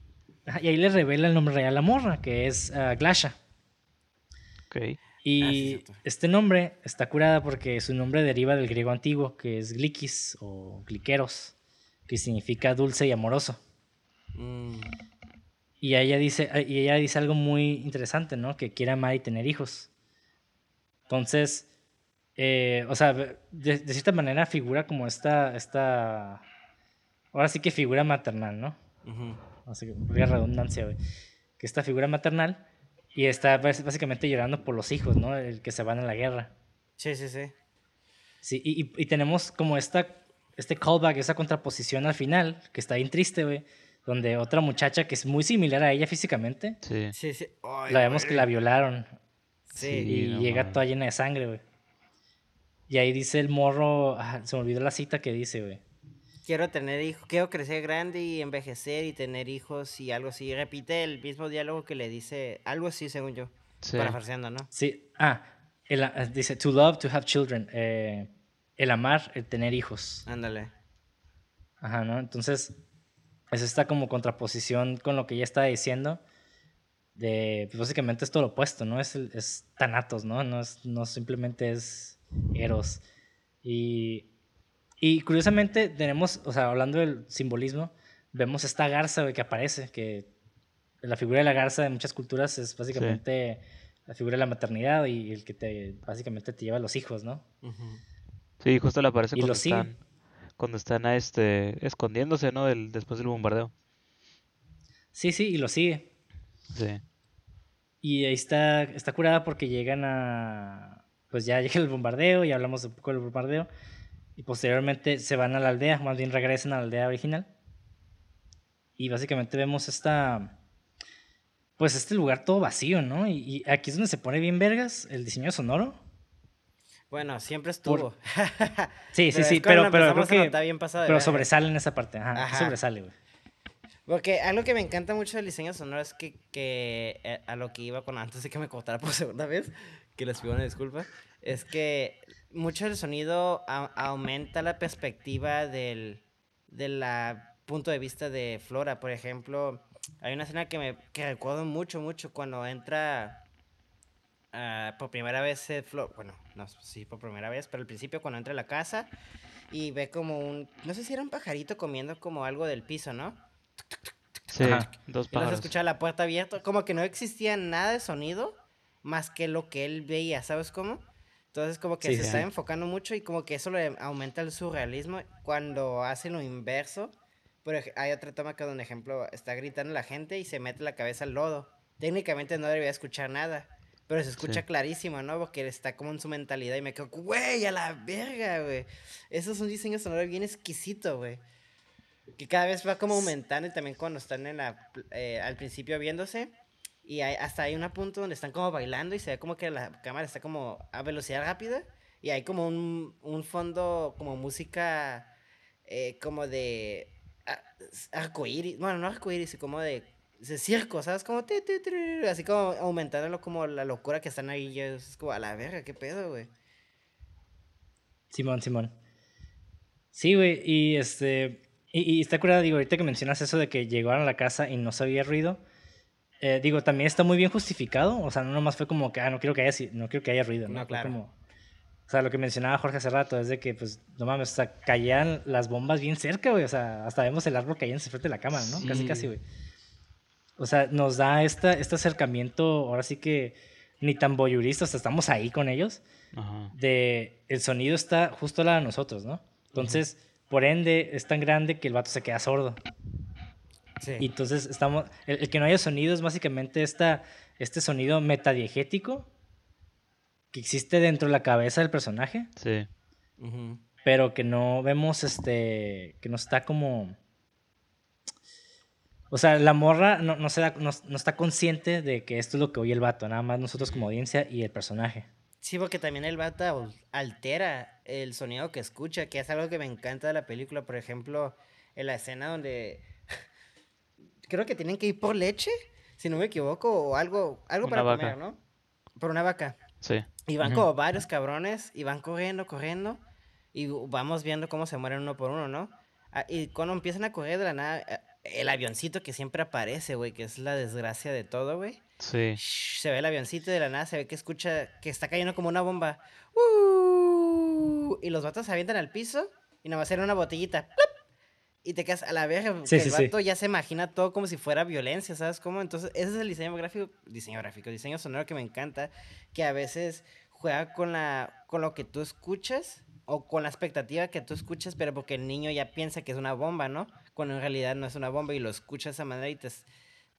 ajá, y ahí le revela el nombre real a la morra, que es ah, Glasha. Ok. Ah, sí, Y este nombre está curada porque su nombre deriva del griego antiguo, que es glikis o gliqueros, que significa dulce y amoroso. Mm, Y ella dice, y ella dice algo muy interesante, ¿no? Que quiere amar y tener hijos. Entonces, eh, o sea, de, de cierta manera figura como esta, esta, ahora sí que figura maternal, ¿no? ujú. Así que, redundancia, güey. Que esta figura maternal y está bás- básicamente llorando por los hijos, ¿no? El que se van a la guerra. Sí, sí, sí. Sí, y, y- y tenemos como esta, este callback, esa contraposición al final, que está bien triste, güey. Donde otra muchacha que es muy similar a ella físicamente, Sí. Sí, sí. Ay, la vemos güey. que la violaron Sí. y no llega mames. toda llena de sangre, güey. Y ahí dice el morro, ah, se me olvidó la cita que dice, güey. Quiero tener hijos, quiero crecer grande y envejecer y tener hijos y algo así. Repite el mismo diálogo que le dice, algo así según yo. Sí. Parafraseando, ¿no? Sí, ah, el a- dice, to love, to have children. eh, el amar, el tener hijos. Ándale. Ajá, ¿no? Entonces, es esta como contraposición con lo que ella estaba diciendo. De, pues básicamente es todo lo opuesto, ¿no? Es, es Thanatos, ¿no? No, es, no simplemente es Eros. Y, y curiosamente tenemos, o sea, hablando del simbolismo, vemos esta garza güey, que aparece, que la figura de la garza de muchas culturas es básicamente la figura de la maternidad y el que te, básicamente te lleva a los hijos, ¿no? Sí, justo le aparece Y cuando están, cuando están a este, escondiéndose, ¿no? Del, después del bombardeo. Sí, sí, y lo sigue. Sí. Y ahí está, está curada porque llegan a. Pues ya llega el bombardeo y hablamos un poco del bombardeo. Y posteriormente se van a la aldea, más bien regresan a la aldea original. Y básicamente vemos esta. Pues este lugar todo vacío, ¿no? Y, y aquí es donde se pone bien vergas el diseño sonoro. Bueno, siempre estuvo. Sí, sí, sí, cuando pero, pero creo que. bien pasado Pero sobresale en esa parte. Ajá, Ajá. sobresale, güey. Porque algo que me encanta mucho del diseño sonoro es que, que eh, a lo que iba con antes de que me cortara por segunda vez, que les pido una disculpa, es que mucho del sonido a- aumenta la perspectiva del de la punto de vista de Flora. Por ejemplo, hay una escena que me que recuerdo mucho, mucho cuando entra ah, por primera vez eh, Flor, bueno, no, sí, por primera vez, pero al principio cuando entra a la casa y ve como un, no sé si era un pajarito comiendo como algo del piso, ¿no? Sí, Ajá. dos Y luego se pájaros. escuchaba la puerta abierta, como que no existía nada de sonido más que lo que él veía, ¿sabes cómo? Entonces como que Sí, se sí, está enfocando mucho y como que eso le aumenta el surrealismo cuando hace lo inverso. Por ej- hay otra toma que donde, ejemplo, está gritando la gente y se mete la cabeza al lodo. Técnicamente no debería escuchar nada, pero se escucha Sí. clarísimo, ¿no? Porque está como en su mentalidad y me quedo, güey, a la verga, güey. Eso es un diseño sonoro bien exquisito, güey. Que cada vez va como aumentando y también cuando están en la, eh, al principio viéndose. Y hay, hasta hay un punto donde están como bailando y se ve como que la cámara está como a velocidad rápida. Y hay como un, un fondo, como música, eh, como de a- arcoíris. Bueno, no arcoíris, como de, de circo, ¿sabes? Como ti, ti, ti, así como aumentándolo como la locura que están ahí. Es como a la verga, qué pedo, güey. Simón, Simón. Sí, güey, y este. Y, y está curada, digo, ahorita que mencionas eso de que llegaron a la casa y no se había ruido. eh, digo, también está muy bien justificado. O sea, no nomás fue como que, ah, no quiero que haya, no quiero que haya ruido, ¿no? No, claro. como- o sea, lo que mencionaba Jorge hace rato es de que, pues, no mames, o sea, caían las bombas bien cerca, güey. O sea, hasta vemos el árbol cayendo frente de la cámara, ¿no? Casi, Sí. casi, güey. O sea, nos da esta, este acercamiento, ahora sí que ni tan voyurista, o sea, estamos ahí con ellos Ajá. de el sonido está justo al lado de nosotros, ¿no? Entonces, por ende, es tan grande que el vato se queda sordo. Sí. Y entonces estamos. El, el que no haya sonido es básicamente esta, este sonido metadiegético que existe dentro de la cabeza del personaje, Sí. Pero que no vemos este. que no está como. O sea, la morra no, no, se da- no, no está consciente de que esto es lo que oye el vato, nada más nosotros como audiencia y el personaje. Sí, porque también el al- altera el sonido que escucha, que es algo que me encanta de la película. Por ejemplo, en la escena donde creo que tienen que ir por leche, si no me equivoco, o algo, algo Una para vaca. comer, ¿no? Por una vaca. Sí. Y van Ujú. como varios cabrones y van corriendo, corriendo. Y vamos viendo cómo se mueren uno por uno, ¿no? Ah, y cuando empiezan a correr de la nada, el avioncito que siempre aparece, güey, que es la desgracia de todo, güey. Sí. Shh, Se ve el avioncito y de la nada se ve que escucha que está cayendo como una bomba. ¡Uh! Y los vatos se avientan al piso y nada más era una botellita. ¡plop! Y te quedas a la verga. Sí, que sí, el sí. vato ya se imagina todo como si fuera violencia, ¿sabes cómo? Entonces, ese es el diseño gráfico, diseño gráfico, diseño sonoro que me encanta, que a veces juega con la con lo que tú escuchas o con la expectativa que tú escuchas, pero porque el niño ya piensa que es una bomba, ¿no? Cuando en realidad no es una bomba y lo escucha de esa manera y te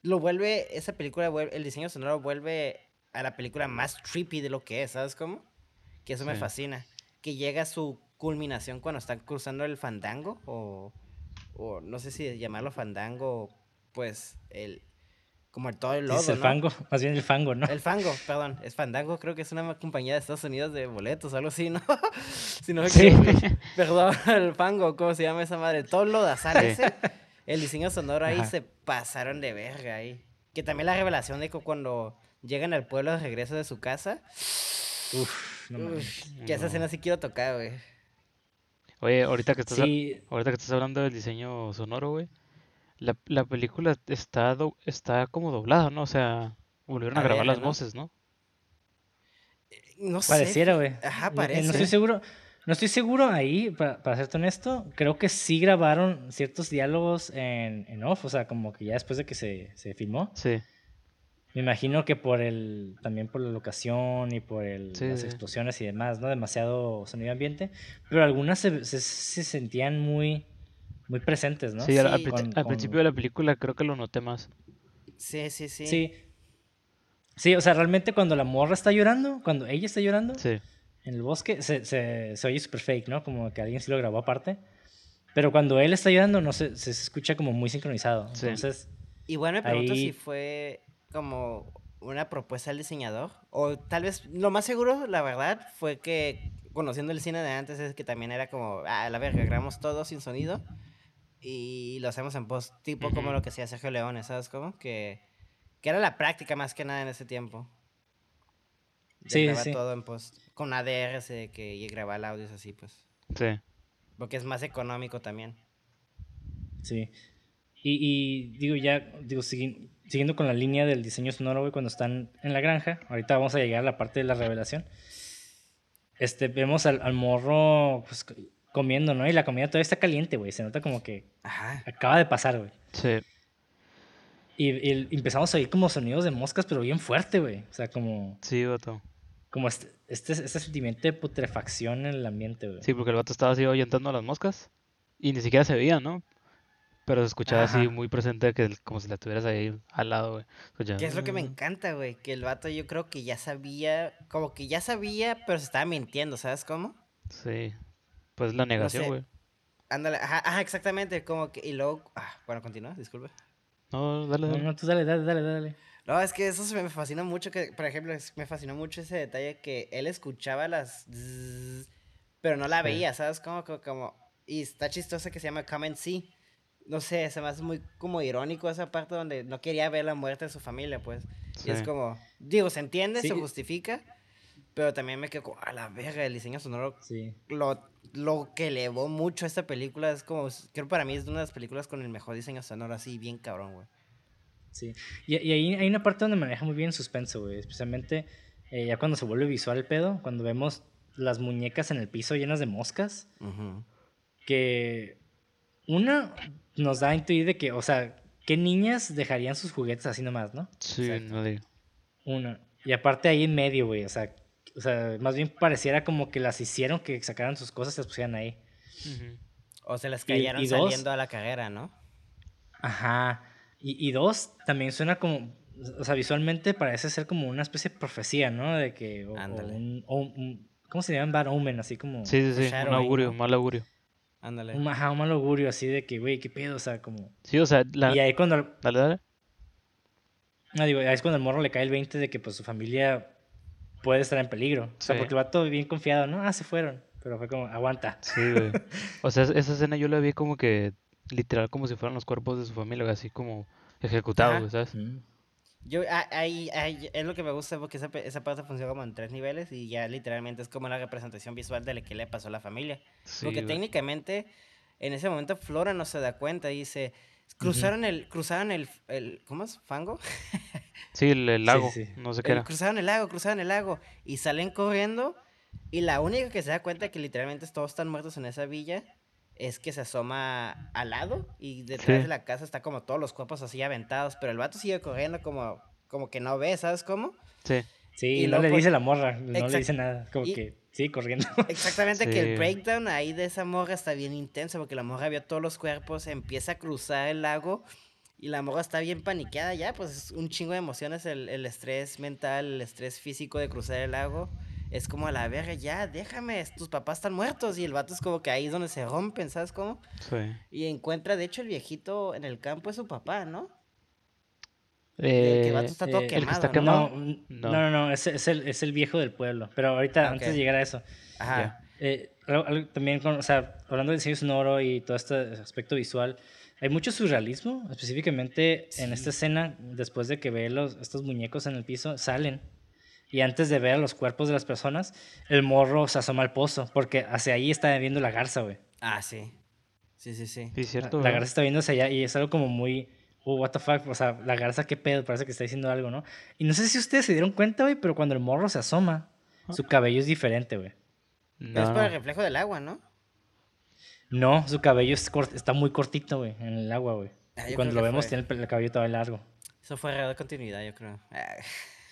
lo vuelve esa película el diseño sonoro vuelve a la película más trippy de lo que es, ¿sabes cómo? Que eso me fascina, que llega a su culminación cuando están cruzando el fandango o o no sé si llamarlo fandango pues el como el todo el lodo, Dices el ¿no? fango, más bien el fango, ¿no? El Fango, perdón, es Fandango, creo que es una compañía de Estados Unidos de boletos, algo así, ¿no? si no Sí. Perdón, el Fango, ¿cómo se llama esa madre? Todo lo lodazal Sí. ese, el diseño sonoro ahí Ajá. se pasaron de verga ahí. Que también la revelación de que cuando llegan al pueblo de regreso de su casa. Uf, no. Uf, que esa escena sí quiero tocar, güey. Oye, ahorita que estás, a- Sí, ahorita que estás hablando del diseño sonoro, güey, la, la película está, do- está como doblada, ¿no? O sea, volvieron a A grabar las ¿no? voces, ¿no? No sé. pareciera, güey. Ajá, Eh, parece. No estoy seguro. No estoy seguro ahí, para, para serte honesto, creo que sí grabaron ciertos diálogos en, en off, o sea, como que ya después de que se, se filmó. Sí, Me imagino que por el, también por la locación y por el, Sí, las sí. explosiones y demás, ¿no? Demasiado sonido ambiente. Pero algunas se, se, se sentían muy, muy presentes, ¿no? sí, al, al Sí, princi- con- al con- principio de la película creo que lo noté más. Sí, sí, sí. Sí. Sí, o sea, realmente cuando la morra está llorando, cuando ella está llorando Sí, en el bosque, se, se, se oye super fake, ¿no? Como que alguien sí lo grabó aparte. Pero cuando él está llorando, no se, se escucha como muy sincronizado. Sí. Entonces, Igual me pregunto Ahí- si fue como una propuesta del diseñador. O tal vez, lo más seguro, la verdad, fue que conociendo el cine de antes es que también era como, ah, la verga, grabamos todo sin sonido y lo hacemos en post, tipo como lo que hacía Sergio Leone, ¿sabes cómo? Que, que era la práctica más que nada en ese tiempo. De Sí, grabar sí. todo en post, con ADRs de que y grabar audios así, pues. sí. Porque es más económico también. sí. Y, y digo, ya, digo, segui- siguiendo con la línea del diseño sonoro, güey, cuando están en la granja, ahorita vamos a llegar a la parte de la revelación. Este, vemos al, al morro pues, comiendo, ¿no? Y la comida todavía está caliente, güey. Se nota como que Ajá. acaba de pasar, güey. Sí, Y, y empezamos a oír como sonidos de moscas, pero bien fuerte, güey. O sea, como, sí, vato. como este, este, este sentimiento de putrefacción en el ambiente, güey. Sí, porque el vato estaba así ahuyentando a las moscas y ni siquiera se veía, ¿no? Pero se escuchaba así Ajá. muy presente que como si la tuvieras ahí al lado, güey. Escuchaba, Que es lo que me encanta, güey. Que el vato yo creo que ya sabía, como que ya sabía, pero se estaba mintiendo, ¿sabes cómo? Sí. Pues la negación, sé. güey. Ándale, ajá, ajá, exactamente, como que, y luego, ah, bueno, continúa, disculpe. No, dale, No, dale. no, tú dale, dale, dale, dale. No, es que eso se me fascina mucho, que, por ejemplo, es- me fascinó mucho ese detalle que él escuchaba las, zzzz, pero no la Sí. veía, ¿sabes? Como, como, como- y está chistoso que se llama Come and See. No sé, se me hace muy como irónico esa parte donde no quería ver la muerte de su familia, pues. Y es Sí. como, digo, se entiende, se Sí. justifica, pero también me quedo como, a la verga, el diseño sonoro Sí. lo, lo que elevó mucho a esta película es como, creo para mí es una de las películas con el mejor diseño sonoro, así bien cabrón, güey. Sí. Y, y ahí hay una parte donde maneja muy bien el suspenso, güey. Especialmente eh, ya cuando se vuelve visual el pedo, cuando vemos las muñecas en el piso llenas de moscas, que una nos da a intuir de que, o sea, ¿qué niñas dejarían sus juguetes así nomás, no? Sí, Exacto. no digo. Una. Y aparte ahí en medio, güey, o sea, o sea, más bien pareciera como que las hicieron que sacaran sus cosas y las pusieran ahí. O se las cayeron y dos- saliendo a la carrera, ¿no? Ajá. Y, y dos, también suena como, o sea, visualmente parece ser como una especie de profecía, ¿no? De que, o, o Ándale. un, o un- ¿cómo se llaman? Bad omen, así como, Sí, sí, sí. Un augurio, ¿no? mal augurio. Ándale. un, ajá, un mal augurio, así de que, güey, qué pedo, o sea, como... Sí, o sea, la... Y ahí cuando, Dale, dale. no, digo, ahí es cuando el morro le cae el 20 de que, pues, su familia puede estar en peligro. O sea, Sí. porque el vato bien confiado, ¿no? Ah, se fueron. Pero fue como, aguanta. Sí, güey. O sea, esa escena yo la vi como que literal como si fueran los cuerpos de su familia, así como ejecutados, Ajá. ¿sabes? Mm. Yo, ah, ahí, ahí es lo que me gusta porque esa, esa parte funciona como en tres niveles y ya literalmente es como la representación visual de lo que le pasó a la familia. Sí, porque güey. técnicamente en ese momento Flora no se da cuenta, dice, cruzaron el, cruzaron el, el, ¿cómo es? ¿Fango? Sí, el, el lago, sí, sí. no sé qué El- era. cruzaron el lago, cruzaron el lago y salen corriendo y la única que se da cuenta que literalmente todos están muertos en esa villa es que se asoma al lado y detrás Sí. de la casa está como todos los cuerpos así aventados, pero el vato sigue corriendo como, como que no ve, ¿sabes cómo? Sí, Sí, Y no le pues, dice la morra, no le dice nada. Como y- que, sí, corriendo. Exactamente que el breakdown ahí de esa morra está bien intenso porque la morra vio todos los cuerpos, empieza a cruzar el lago y la morra está bien paniqueada ya, pues es un chingo de emociones, el, el estrés mental, el estrés físico de cruzar el lago. Es como a la verga, ya, déjame, tus papás están muertos y el vato es como que ahí es donde se rompen, ¿sabes cómo? sí. Y encuentra, de hecho, el viejito en el campo es su papá, ¿no? Eh, que el vato está todo eh, el que quemado, está ¿no? quemado. No, No. no, no, no, es, es el, es el viejo del pueblo. Pero ahorita, Ah, antes de llegar a eso, Ajá. eh, también, con, o sea, hablando de diseño sonoro y todo este aspecto visual, Hay mucho surrealismo, específicamente en esta Sí. escena, después de que ve los, estos muñecos en el piso, salen. Y antes de ver a los cuerpos de las personas, el morro se asoma al pozo, porque hacia ahí está viendo la garza, güey. Ah, sí. Sí, sí, sí. Sí, es cierto, La ¿verdad? garza está viendo hacia allá y es algo como muy. Oh, what the fuck. O sea, la garza, qué pedo. Parece que está diciendo algo, ¿no? Y no sé si ustedes se dieron cuenta, güey, pero cuando el morro se asoma, su cabello es diferente, güey. Pero es No, por el no. reflejo del agua, ¿no? No, su cabello es cort- está muy cortito, güey, en el agua, güey. Ah, cuando lo vemos, fue. tiene el, cabello todavía largo. Eso fue error de continuidad, yo creo. Ah,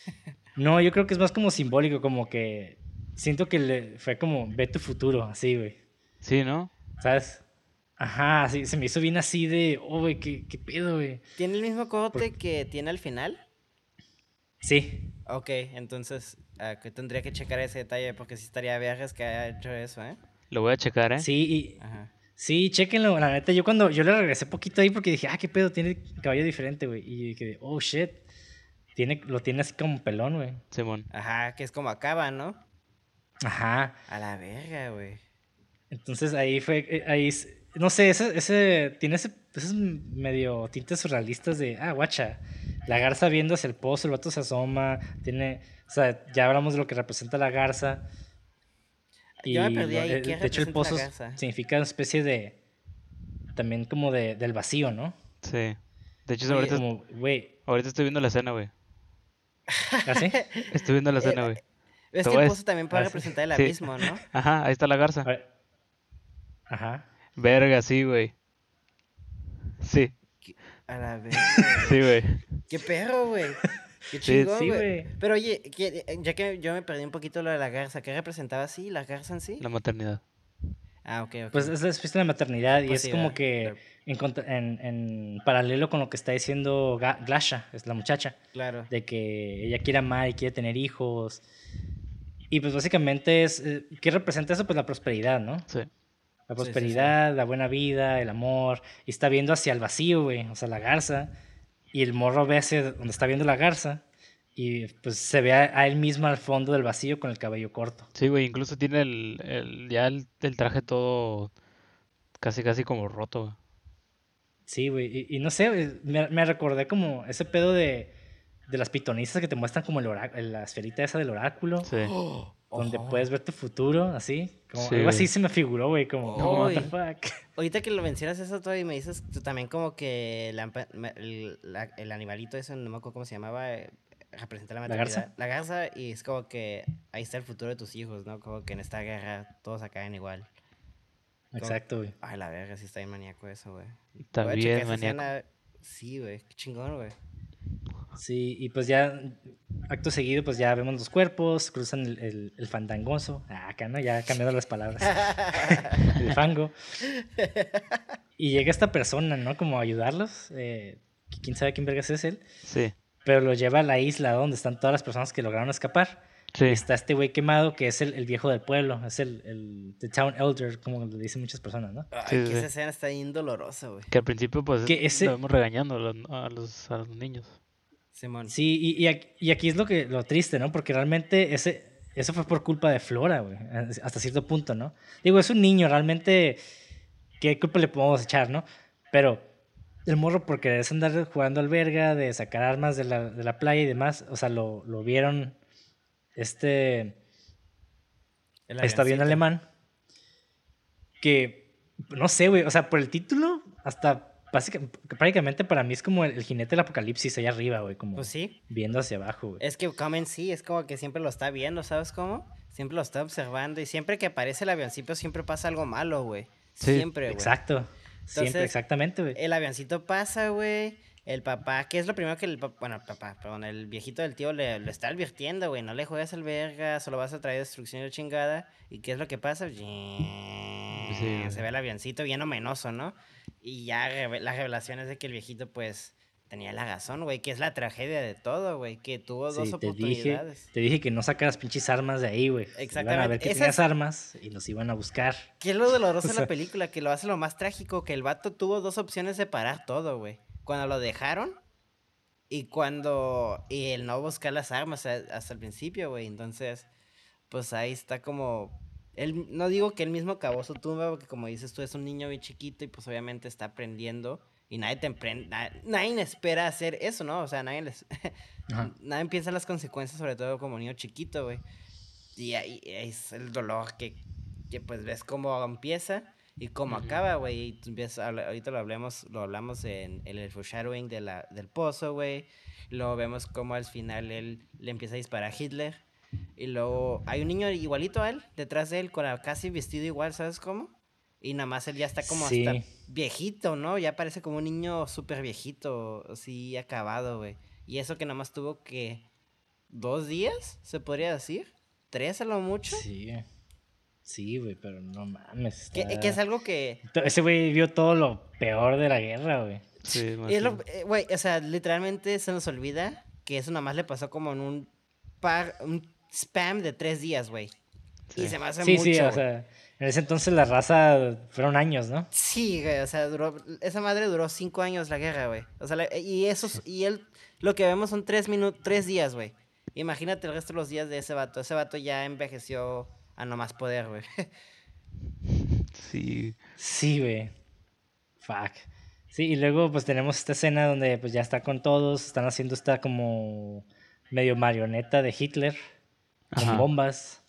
No, yo creo que es más como simbólico, como que. Siento que le fue como ve tu futuro, así, güey. Sí, ¿no? ¿Sabes? Ajá, sí, se me hizo bien así de. Oh, güey, qué, qué pedo, güey. ¿Tiene el mismo corte que tiene al final? Sí, Ok, entonces ah, que tendría que checar ese detalle porque sí estaría viajes que haya hecho eso, ¿eh? Lo voy a checar, ¿eh? sí, y, Ajá. Sí, chéquenlo. La neta, yo cuando yo le regresé poquito ahí porque dije, ah, qué pedo, tiene cabello diferente, güey. Y dije, oh shit. Tiene, lo tiene así como pelón, güey. Simón. Ajá, que es como acaba, ¿no? Ajá. A la verga, güey. Entonces ahí fue, eh, ahí, no sé, ese, ese, tiene ese, esos medio tintes surrealistas de, ah, guacha, la garza viendo hacia el pozo, el vato se asoma, tiene, o sea, ya hablamos de lo que representa la garza. Yo me perdí lo- ahí, eh, ¿qué de hecho, el pozo significa una especie de, también como de, del vacío, ¿no? Sí. De hecho, Oye, ahorita, Como, güey, ahorita estoy viendo la escena, güey. ¿así? Estoy viendo la escena, güey. Es que el pozo también puede ah, sí. representar el Sí. abismo, ¿no? Ajá, ahí está la garza. Ajá. Verga, sí, güey. Sí, A la verga. sí, güey. Qué perro, güey. Qué chingón, sí, güey. Pero oye, que- ya que yo me perdí un poquito lo de la garza, ¿qué representaba así? ¿La garza en sí? La maternidad. Ah, ok, ok. Pues es la fiesta de la maternidad y es sí, como ¿verdad? que en, contra- en- en paralelo con lo que está diciendo Ga- Glasha, es la muchacha, Claro. de que ella quiere amar y quiere tener hijos. Y pues básicamente es, eh, ¿qué representa eso? Pues la prosperidad, ¿no? Sí. La Sí, sí, sí. prosperidad, la buena vida, el amor. Y está viendo hacia el vacío, güey, o sea, la garza. Y el morro ve hacia donde está viendo la garza. Y pues se ve a, a él mismo al fondo del vacío con el cabello corto. Sí, güey, incluso tiene el, el ya el, el traje todo casi casi como roto, güey. Sí, güey. Y, y no sé, me, me recordé como ese pedo de, de las pitonistas que te muestran como el orá- la esferita esa del oráculo. Sí. Donde Ojo. puedes ver tu futuro, así. Como Sí, algo así se me figuró, güey. Como, no, what the fuck. Ahorita que lo mencionas eso todo y me dices tú también como que la el, la- el animalito ese, no me acuerdo cómo se llamaba, eh, representa la ¿La garza? maternidad. La garza y es como que ahí está el futuro de tus hijos, ¿no? Como que en esta guerra todos acaban igual. Exacto, güey. Ay, la verga, sí está bien maníaco eso, güey. Está bien, maníaco. escena. Sí, güey, qué chingón, güey. Sí, y pues ya, acto seguido, pues ya vemos los cuerpos, cruzan el, el, el fandangoso. Ah, acá, ¿no? Ya cambiando las palabras. el fango. Y llega esta persona, ¿no? Como a ayudarlos. Eh, quién sabe quién vergas es él. Sí. Pero lo lleva a la isla donde están todas las personas que lograron escapar. Sí. Está este güey quemado que es el, el viejo del pueblo. Es el, el the town elder, como le dicen muchas personas, ¿no? Ay, Sí, que sí, esa escena está bien dolorosa, güey. Que al principio pues Que ese- lo vemos regañando a los, a los, a los niños. Simón. Sí, y, y aquí, y aquí es lo que lo triste, ¿no? Porque realmente ese, eso fue por culpa de Flora, güey. Hasta cierto punto, ¿no? Digo, es un niño, realmente. ¿Qué culpa le podemos echar, no? Pero el morro, por querer andar jugando al verga, de sacar armas de la, de la playa y demás, o sea, lo, lo vieron. Este. Está bien alemán. Que, no sé, güey, o sea, por el título, hasta básicamente, prácticamente para mí es como el, el jinete del apocalipsis allá arriba, güey, como Pues sí. viendo hacia abajo, güey. Es que Kamen sí, es como que siempre lo está viendo, ¿sabes cómo? Siempre lo está observando y siempre que aparece el avioncito siempre pasa algo malo, güey. Sí, siempre, güey. Exacto, siempre, exactamente, güey. El avioncito pasa, güey. El papá, ¿qué es lo primero que el papá, bueno, el papá, perdón, el viejito del tío le, está advirtiendo, güey, no le juegues al verga, solo vas a traer destrucción y la chingada. ¿Y qué es lo que pasa? Güey. Se ve el avioncito bien omenoso, ¿no? Y ya reve- la revelación es de que el viejito, pues, tenía la razón, güey, que es la tragedia de todo, güey, que tuvo dos Sí, te dije, oportunidades. te dije que no sacaras pinches armas de ahí, güey. Iban a ver Exactamente, que esas- tenías armas y los iban a buscar. ¿Qué es lo doloroso O de sea- la película? Que lo hace lo más trágico, que el vato tuvo dos opciones de parar todo, güey. Cuando lo dejaron y cuando... Y el no buscar las armas hasta el principio, güey. Entonces, pues ahí está como... Él, no digo que él mismo cavó su tumba, porque como dices tú, es un niño bien chiquito y pues obviamente está aprendiendo Y nadie te emprende, nadie, nadie espera hacer eso, ¿no? O sea, nadie les... Ajá. nadie piensa en las consecuencias, sobre todo como niño chiquito, güey. Y ahí es el dolor que, que pues ves cómo empieza y cómo Ujú. acaba, güey. Y tú empiezas a hablar- ahorita lo hablamos, lo hablamos en, en el foreshadowing de la, del pozo, güey. Luego vemos cómo al final él le empieza a disparar a Hitler. Y luego hay un niño igualito a él, detrás de él, con la- casi vestido igual, ¿sabes cómo? Y nada más él ya está como Sí. hasta viejito, ¿no? Ya parece como un niño súper viejito, así acabado, güey. Y eso que nada más tuvo que dos días, se podría decir. Tres a lo mucho. Sí. Sí, güey, pero no mames. Que, está- que es algo que... Ese güey vio todo lo peor de la guerra, güey. Sí, es lo- machín. eh, Güey, o sea, literalmente se nos olvida que eso nada más le pasó como en un par, un spam de tres días, güey. Y Sí. se me hace Sí, mucho. sí, o güey. sea, en ese entonces la raza fueron años, ¿no? Sí, güey, o sea, duró, esa madre duró cinco años la guerra, güey. O sea, la- y esos, y él, lo que vemos son tres minutos, tres días, güey. Imagínate el resto de los días de ese vato. Ese vato ya envejeció a no más poder, güey. Sí. Sí, güey. Fuck. Sí, y luego pues tenemos esta escena donde pues ya está con todos, están haciendo esta como medio marioneta de Hitler con bombas.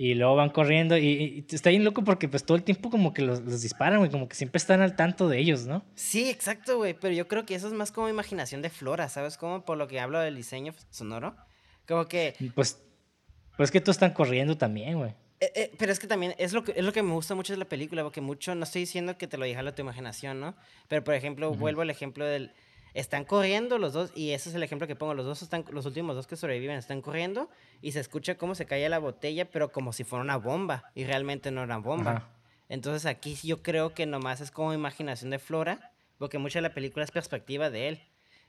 Y luego van corriendo y, y está bien loco porque pues todo el tiempo como que los, los disparan, güey, como que siempre están al tanto de ellos, ¿no? Sí, exacto, güey. Pero yo creo que eso es más como imaginación de Flora, ¿sabes? Como por lo que hablo del diseño sonoro. Como que Pues, pues que todos están corriendo también, güey. Eh, eh, pero es que también es lo que, es lo que me gusta mucho de la película, porque mucho, no estoy diciendo que te lo dijera a tu imaginación, ¿no? Pero por ejemplo, vuelvo al ejemplo del... Están corriendo los dos, y ese es el ejemplo que pongo, los dos están, los últimos dos que sobreviven están corriendo, y se escucha cómo se cae la botella, pero como si fuera una bomba, y realmente no era bomba. Ajá. Entonces aquí sí yo creo que nomás es como imaginación de Flora, porque mucha de la película es perspectiva de él.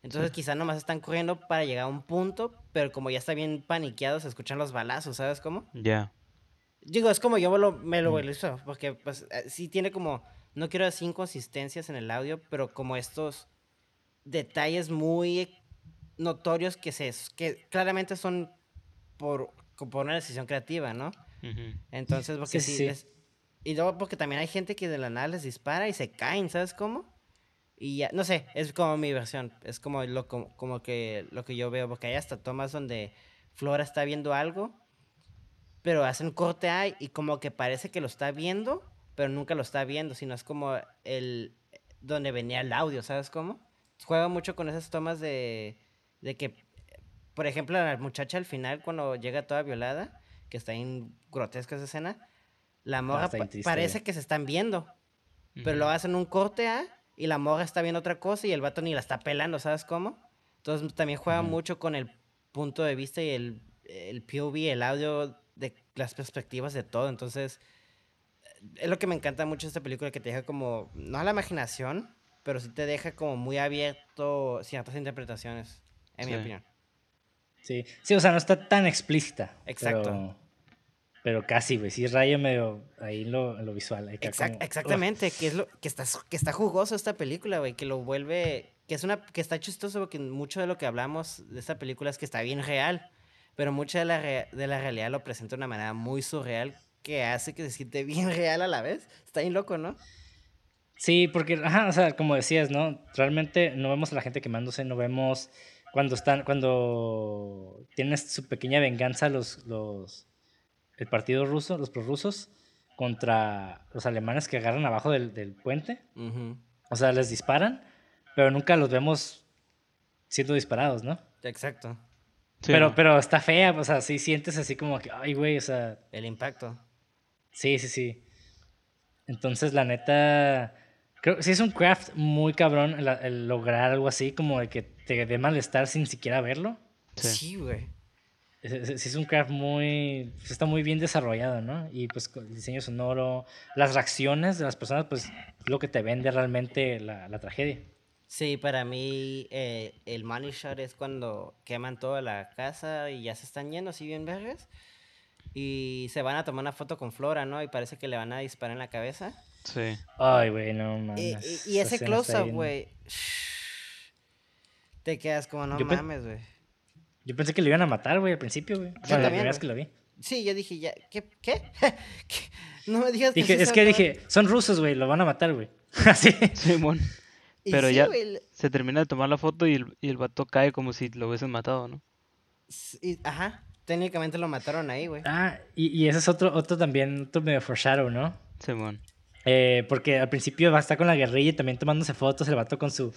Entonces quizá nomás están corriendo para llegar a un punto, pero como ya está bien paniqueado, se escuchan los balazos, ¿sabes cómo? Ya. Digo, es como yo lo- me lo Mm. visualizo, porque pues eh, sí tiene como, no quiero decir inconsistencias en el audio, pero como estos detalles muy notorios que se que claramente son por, por una decisión creativa, ¿no? Entonces, porque Sí, sí, sí. les- y luego porque también hay gente que de la nada les dispara y se caen, ¿sabes cómo? Y ya, no sé, es como mi versión, es como lo, como, como que lo que yo veo, porque hay hasta tomas donde Flora está viendo algo, pero hacen un corte ahí y como que parece que lo está viendo, pero nunca lo está viendo, sino es como el donde venía el audio, ¿sabes cómo? Juega mucho con esas tomas de, de que, por ejemplo, la muchacha al final cuando llega toda violada, que está en grotesca esa escena, la morra pa- parece que se están viendo, pero Ujú. lo hacen un corte A y la morra está viendo otra cosa y el vato ni la está pelando, ¿sabes cómo? Entonces también juega Ujú. mucho con el punto de vista y el, el POV, el audio de las perspectivas de todo. Entonces, es lo que me encanta mucho de esta película, que te deja como, no a la imaginación, pero sí te deja como muy abierto ciertas interpretaciones, en mi Sí. opinión. Sí, sí, o sea, no está tan explícita. Exacto. Pero, pero casi, güey. Sí, raya medio ahí en lo, lo visual. Exact- como- exactamente, que es lo que está, que está jugoso esta película, güey, que lo vuelve, que es una, que está chistoso porque mucho de lo que hablamos de esta película es que está bien real, pero mucha de la, de la realidad lo presenta de una manera muy surreal que hace que se siente bien real a la vez. Está bien loco, ¿no? Sí, porque, ajá, o sea, como decías, ¿no? Realmente no vemos a la gente quemándose, no vemos cuando están, cuando tienen su pequeña venganza los, los, el partido ruso, los prorrusos, contra los alemanes que agarran abajo del, del puente. O sea, les disparan, pero nunca los vemos siendo disparados, ¿no? Exacto, Sí, pero, pero está fea, o sea, sí sientes así como que, ay, güey, o sea, el impacto. Sí, sí, sí. Entonces, la neta, creo que sí es un craft muy cabrón el, el lograr algo así, como de que te dé malestar sin siquiera verlo. Sí. Sí, güey. Es- es- Sí es un craft muy, pues, está muy bien desarrollado, ¿no? Y pues con el diseño sonoro, las reacciones de las personas, pues lo que te vende realmente la, la tragedia. Sí, para mí eh, el money shot es cuando queman toda la casa y ya se están yendo así bien vergas. Y se van a tomar una foto con Flora, ¿no? Y parece que le van a disparar en la cabeza. Sí. Ay, güey, no mames. y- ese close-up, güey. Te quedas como, no Yo mames, güey. Yo pensé que le iban a matar, güey, al principio, güey. Bueno, la también, primera vez que lo vi. Sí, yo dije, ya, ¿qué? ¿Qué? ¿Qué? No me digas que Dije, sí es que dije, son rusos, güey, lo van a matar, güey. Así. Simón. Pero sí, ya se termina de tomar la foto y el, y el vato cae como si lo hubiesen matado, ¿no? ajá, técnicamente lo mataron ahí, güey. Ah, y, y ese es otro, otro también, otro medio foreshadow, ¿no? Simón, Eh, porque al principio va a estar con la guerrilla y también tomándose fotos el vato con su,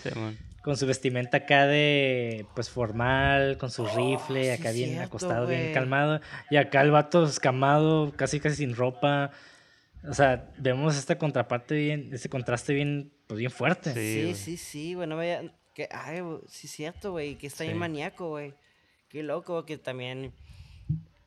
con su vestimenta acá de, pues, formal, con su rifle, Oh, sí, acá bien cierto, acostado, bien calmado. Y acá el vato escamado, casi casi sin ropa. O sea, vemos esta contraparte bien, este contraste bien, pues bien fuerte. Sí. Sí, sí, sí, güey, no me había... Que, ay, sí es cierto, güey, que está bien Sí. maníaco, güey. Qué loco, que también...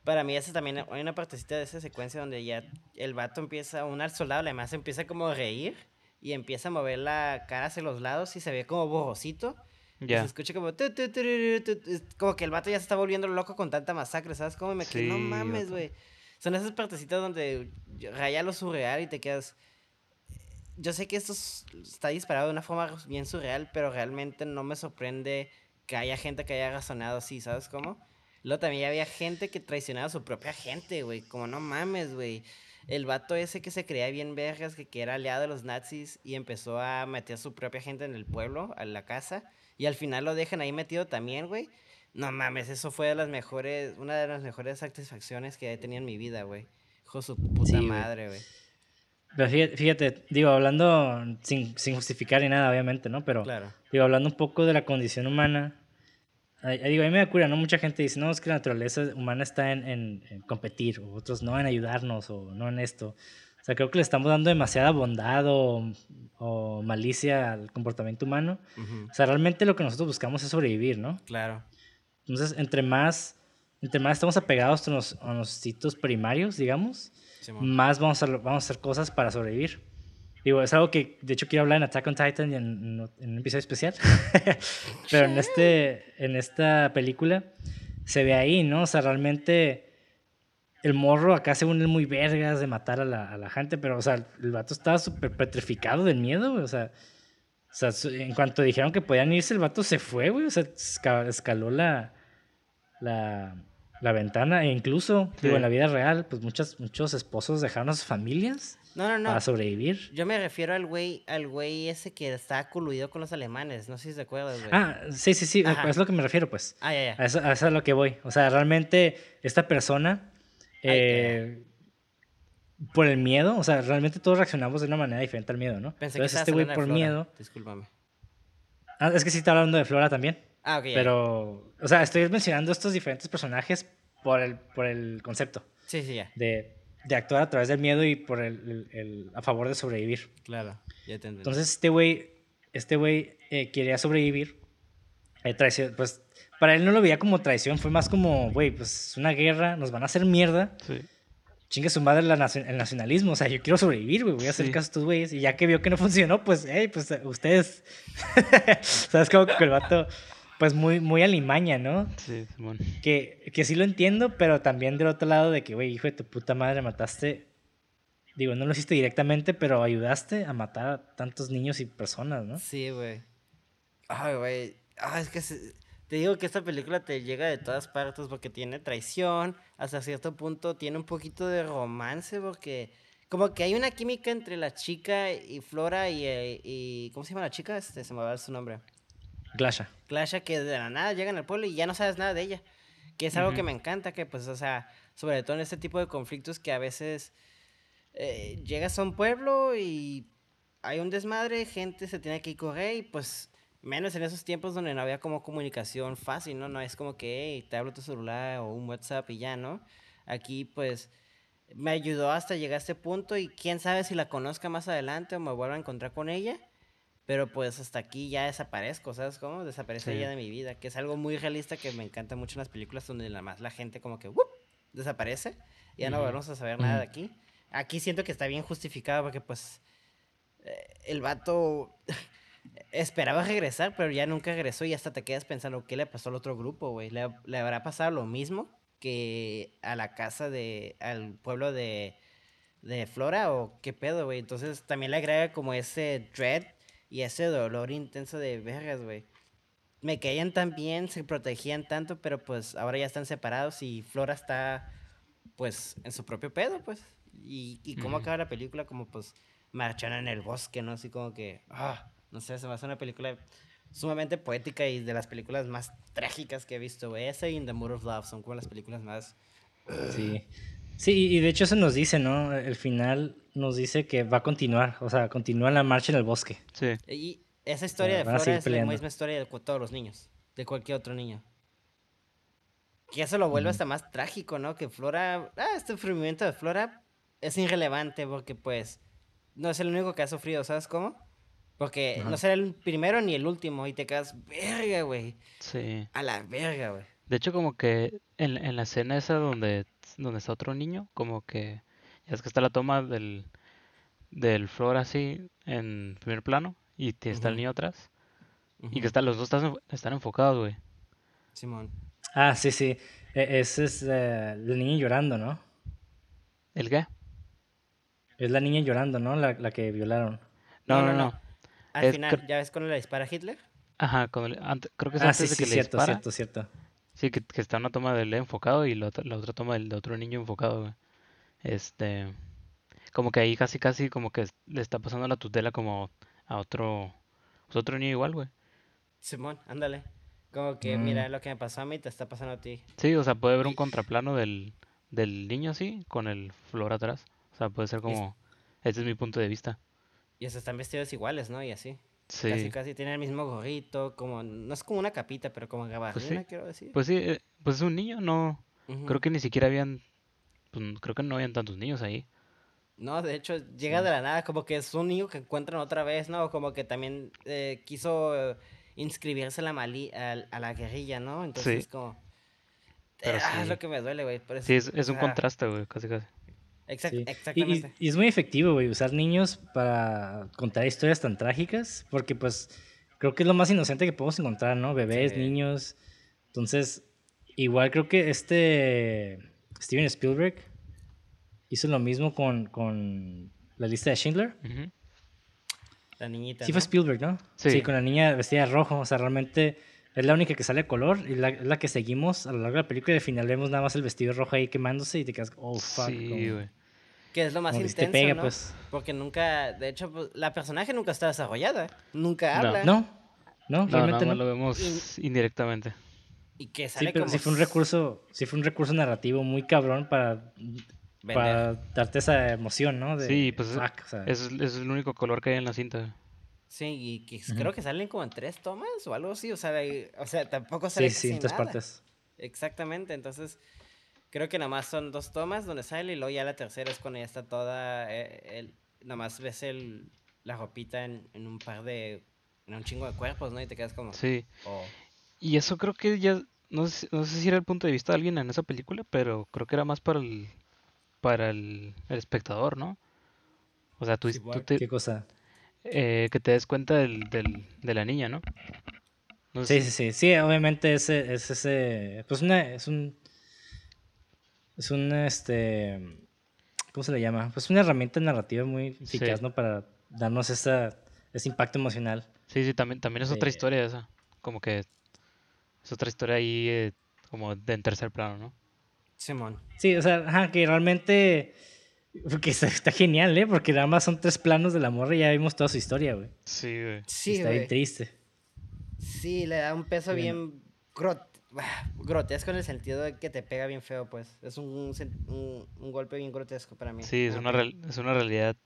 Para mí esa también hay una partecita de esa secuencia donde ya el vato empieza, un al soldado además empieza como a reír y empieza a mover la cara hacia los lados y se ve como borrosito. y Ya. Se escucha como... tu, tu, tu, Como que el vato ya se está volviendo loco con tanta masacre, ¿sabes? Como me quedé, no Sí, mames, güey. Son esas partecitas donde raya lo surreal y te quedas... Yo sé que esto es- está disparado de una forma bien surreal, pero realmente no me sorprende que haya gente que haya razonado así, ¿sabes cómo? Luego también había gente que traicionaba a su propia gente, güey. Como no mames, güey. El vato ese que se creía bien vergas, que, que era aliado de los nazis y empezó a meter a su propia gente en el pueblo, a la casa. Y al final lo dejan ahí metido también, güey. No mames, eso fue de las mejores, una de las mejores satisfacciones que he tenido en mi vida, güey. Hijo de su puta Sí, madre, güey. Pero fíjate, fíjate, digo, hablando sin, sin justificar ni nada, obviamente, ¿no? Pero Claro. digo, hablando un poco de la condición humana, digo, a mí me da cura, ¿no? Mucha gente dice, no, es que la naturaleza humana está en, en- en competir, o otros no en ayudarnos, o no en esto. O sea, creo que le estamos dando demasiada bondad o, o malicia al comportamiento humano. Ujú, O sea, realmente lo que nosotros buscamos es sobrevivir, ¿no? Claro. Entonces, entre más, entre más estamos apegados a los, a los sitios primarios, digamos, Simón. más vamos a, vamos a hacer cosas para sobrevivir. Digo, es algo que de hecho quiero hablar en Attack on Titan y en, en- un episodio especial. Pero en, este, en esta película se ve ahí, ¿no? O sea, realmente el morro acá se une muy vergas de matar a la, a la gente, pero, o sea, el vato estaba súper petrificado del miedo, güey. O sea, o sea, en cuanto dijeron que podían irse, el vato se fue, güey. O sea, esca- escaló la, la, la ventana. E incluso, digo, Sí. en la vida real, pues muchas, muchos esposos dejaron a sus familias No, no, no. para sobrevivir. Yo me refiero al güey, al güey ese que estaba coludido con los alemanes. No sé si te acuerdas, güey. Ah, sí, sí, sí, Ajá. es lo que me refiero, pues. Ah, ya, ya. A eso, a eso es lo que voy. O sea, realmente esta persona, Ay, eh, por el miedo, o sea, realmente todos reaccionamos de una manera diferente al miedo, ¿no? Pensé que Entonces estabas este güey por Flora. miedo... Discúlpame. Ah, es que sí está hablando de Flora también. Ah, ok. ya. Pero, o sea, estoy mencionando estos diferentes personajes por el, por el concepto Sí, sí, ya. de, de actuar a través del miedo y por el, el- el- a favor de sobrevivir. Claro. Ya te. Entonces este güey, este güey eh, quería sobrevivir. Eh, traición, pues para él no lo veía como traición, fue más como, güey, pues es una guerra, nos van a hacer mierda. Sí. Chingue su madre la el nacionalismo, o sea, yo quiero sobrevivir, güey, voy a hacer Sí. caso a estos güeyes. Y ya que vio que no funcionó, pues, hey, pues eh, ustedes, sabes como que el vato, pues muy, muy alimaña, ¿no? Sí, Simón. Que, que sí lo entiendo, pero también del otro lado de que, güey, hijo de tu puta madre, mataste. Digo, no lo hiciste directamente, pero ayudaste a matar a tantos niños y personas, ¿no? Sí, güey. Ay, güey. Ah, es que se- te digo que esta película te llega de todas partes porque tiene traición, hasta cierto punto tiene un poquito de romance porque como que hay una química entre la chica y Flora y, eh, y ¿cómo se llama la chica? Este, se me va a dar su nombre. Glasha. Clasha que de la nada llegan al pueblo y ya no sabes nada de ella. Que es algo que me encanta, que pues, o sea, sobre todo en este tipo de conflictos que a veces eh, llegas a un pueblo y hay un desmadre, gente se tiene que ir correr y pues menos en esos tiempos donde no había como comunicación fácil, ¿no? No es como que hey, te hablo tu celular o un WhatsApp y ya, ¿no? Aquí pues me ayudó hasta llegar a este punto y quién sabe si la conozca más adelante o me vuelva a encontrar con ella. Pero pues hasta aquí ya desaparezco, ¿sabes cómo? Desaparece Sí. ella de mi vida, que es algo muy realista que me encanta mucho en las películas donde nada más la gente como que ¡wup! desaparece y ya no volvemos a saber nada de aquí. Aquí siento que está bien justificado porque pues eh, el vato esperaba regresar, pero ya nunca regresó y hasta te quedas pensando qué le pasó al otro grupo, güey. ¿Le, le habrá pasado lo mismo que a la casa de, al pueblo de, de Flora o qué pedo, güey? Entonces también le agrega como ese dread y ese dolor intenso de vergas, güey. Me caían tan bien, se protegían tanto, pero pues ahora ya están separados y Flora está pues en su propio pedo, pues. Y, y cómo Ujú. acaba la película, como pues marchando en el bosque, ¿no? Así como que, ah, No sé, se me hace una película sumamente poética y de las películas más trágicas que he visto, güey. Esa y In the Mood of Love son como las películas más... Sí. Sí, y de hecho eso nos dice, ¿no? El final nos dice que va a continuar, o sea, continúa la marcha en el bosque. Sí. Y esa historia de Flora es la misma historia de todos los niños, de cualquier otro niño. Que eso lo vuelve hasta más trágico, ¿no? Que Flora, ah, este sufrimiento de Flora es irrelevante porque pues no es el único que ha sufrido, ¿sabes cómo? Porque no será el primero ni el último y te quedas, verga, güey, Sí. a la verga, güey. De hecho, como que en, en la escena esa donde, donde está otro niño, como que ya es que está la toma del, del flor así en primer plano y te- está el niño atrás y que está, los dos están, están enfocados, güey. Simón. Ah, sí, sí. E- Ese es eh, la niña llorando, ¿no? ¿El qué? Es la niña llorando, ¿no? La, la que violaron. No, No, no, no, no. no. Al Es final, ¿ya ves cuando le dispara a Hitler? Ajá, con el- ante- creo que es Ah, antes sí, de sí, que le cierto, dispara. cierto, cierto. Sí, que, que está una toma del enfocado y la otra, la otra toma del de otro niño enfocado, güey. Este, como que ahí casi casi como que le está pasando la tutela como a otro, pues, otro niño igual, güey. Simón, ándale. Como que, Mm. mira, lo que me pasó a mí te está pasando a ti. Sí, o sea, puede haber un contraplano del, del niño así con el flor atrás. O sea, puede ser como, este es mi punto de vista. Y hasta están vestidos iguales, ¿no? Y así. Casi, Sí, casi tienen el mismo gorrito, como, no es como una capita, pero como gabardina, sí. quiero decir. pues sí, eh, pues es un niño, no, creo que ni siquiera habían, pues, creo que no habían tantos niños ahí. No, de hecho, llega de la nada, como que es un niño que encuentran otra vez, ¿no? Como que también eh, quiso eh, inscribirse a la, mali a, a la guerrilla, ¿no? Entonces Sí. es como... Pero ah, es lo que me duele, güey. Sí, es, es un ah, contraste, güey, casi casi. Exact- Sí. Y- Y, Exactamente. y es muy efectivo, güey, usar niños para contar historias tan trágicas, porque pues creo que es lo más inocente que podemos encontrar, ¿no? Bebés, Sí. niños. Entonces, igual creo que este Steven Spielberg hizo lo mismo con, con la lista de Schindler. La niñita, Sí ¿no? fue Spielberg, ¿no? Sí. con la niña vestida de rojo, o sea, realmente es la única que sale a color y la, es la que seguimos a lo largo de la película y al final vemos nada más el vestido rojo ahí quemándose y te quedas, oh, fuck. Sí, güey. Que es lo más como sí intenso, pega, ¿no? pues. Porque nunca, de hecho, pues, la personaje nunca está desarrollada. Nunca No. habla. No, no, No, realmente más no. lo vemos indirectamente. Y que Sí, sale pero como sí fue un recurso, sí fue un recurso narrativo muy cabrón para, darte esa emoción, ¿no? De, Sí, pues fuck, o sea, es, es el único color que hay en la cinta. Sí, y que creo que salen como en tres tomas o algo así. O sea, hay- o sea tampoco sí, sale sí, en casi tres nada. partes. Exactamente, entonces creo que nada más son dos tomas donde sale y luego ya la tercera es cuando ya está toda, eh, el, nada más ves el, la ropita en, en un par de, en un chingo de cuerpos, ¿no? Y te quedas como, Sí. oh, Y eso creo que ya, no sé, no sé si era el punto de vista de alguien en esa película, pero creo que era más para el, para el, el espectador, ¿no? O sea, tú, Sí, tú igual. te- ¿Qué cosa? eh, que te des cuenta del, del- de la niña, ¿no? No sé Sí, si- sí, sí, sí, obviamente ese, es ese, pues una, es un, es un, este, ¿cómo se le llama? Pues una herramienta narrativa muy eficaz, Sí. ¿no? Para darnos esa, ese impacto emocional. Sí, sí, también, también es otra Eh, historia esa. Como que es otra historia ahí eh, como de en tercer plano, ¿no? Simón. Sí, o sea, ajá, que realmente, que está, está genial, ¿eh? Porque nada más son tres planos de la morra y ya vimos toda su historia, güey. Sí, güey. Sí, está bien triste. Sí, le da un peso Bien. bien grot- grotesco en el sentido de que te pega bien feo, pues. Es un, un, un golpe bien grotesco para mí. Sí, es una, real- es una realidad.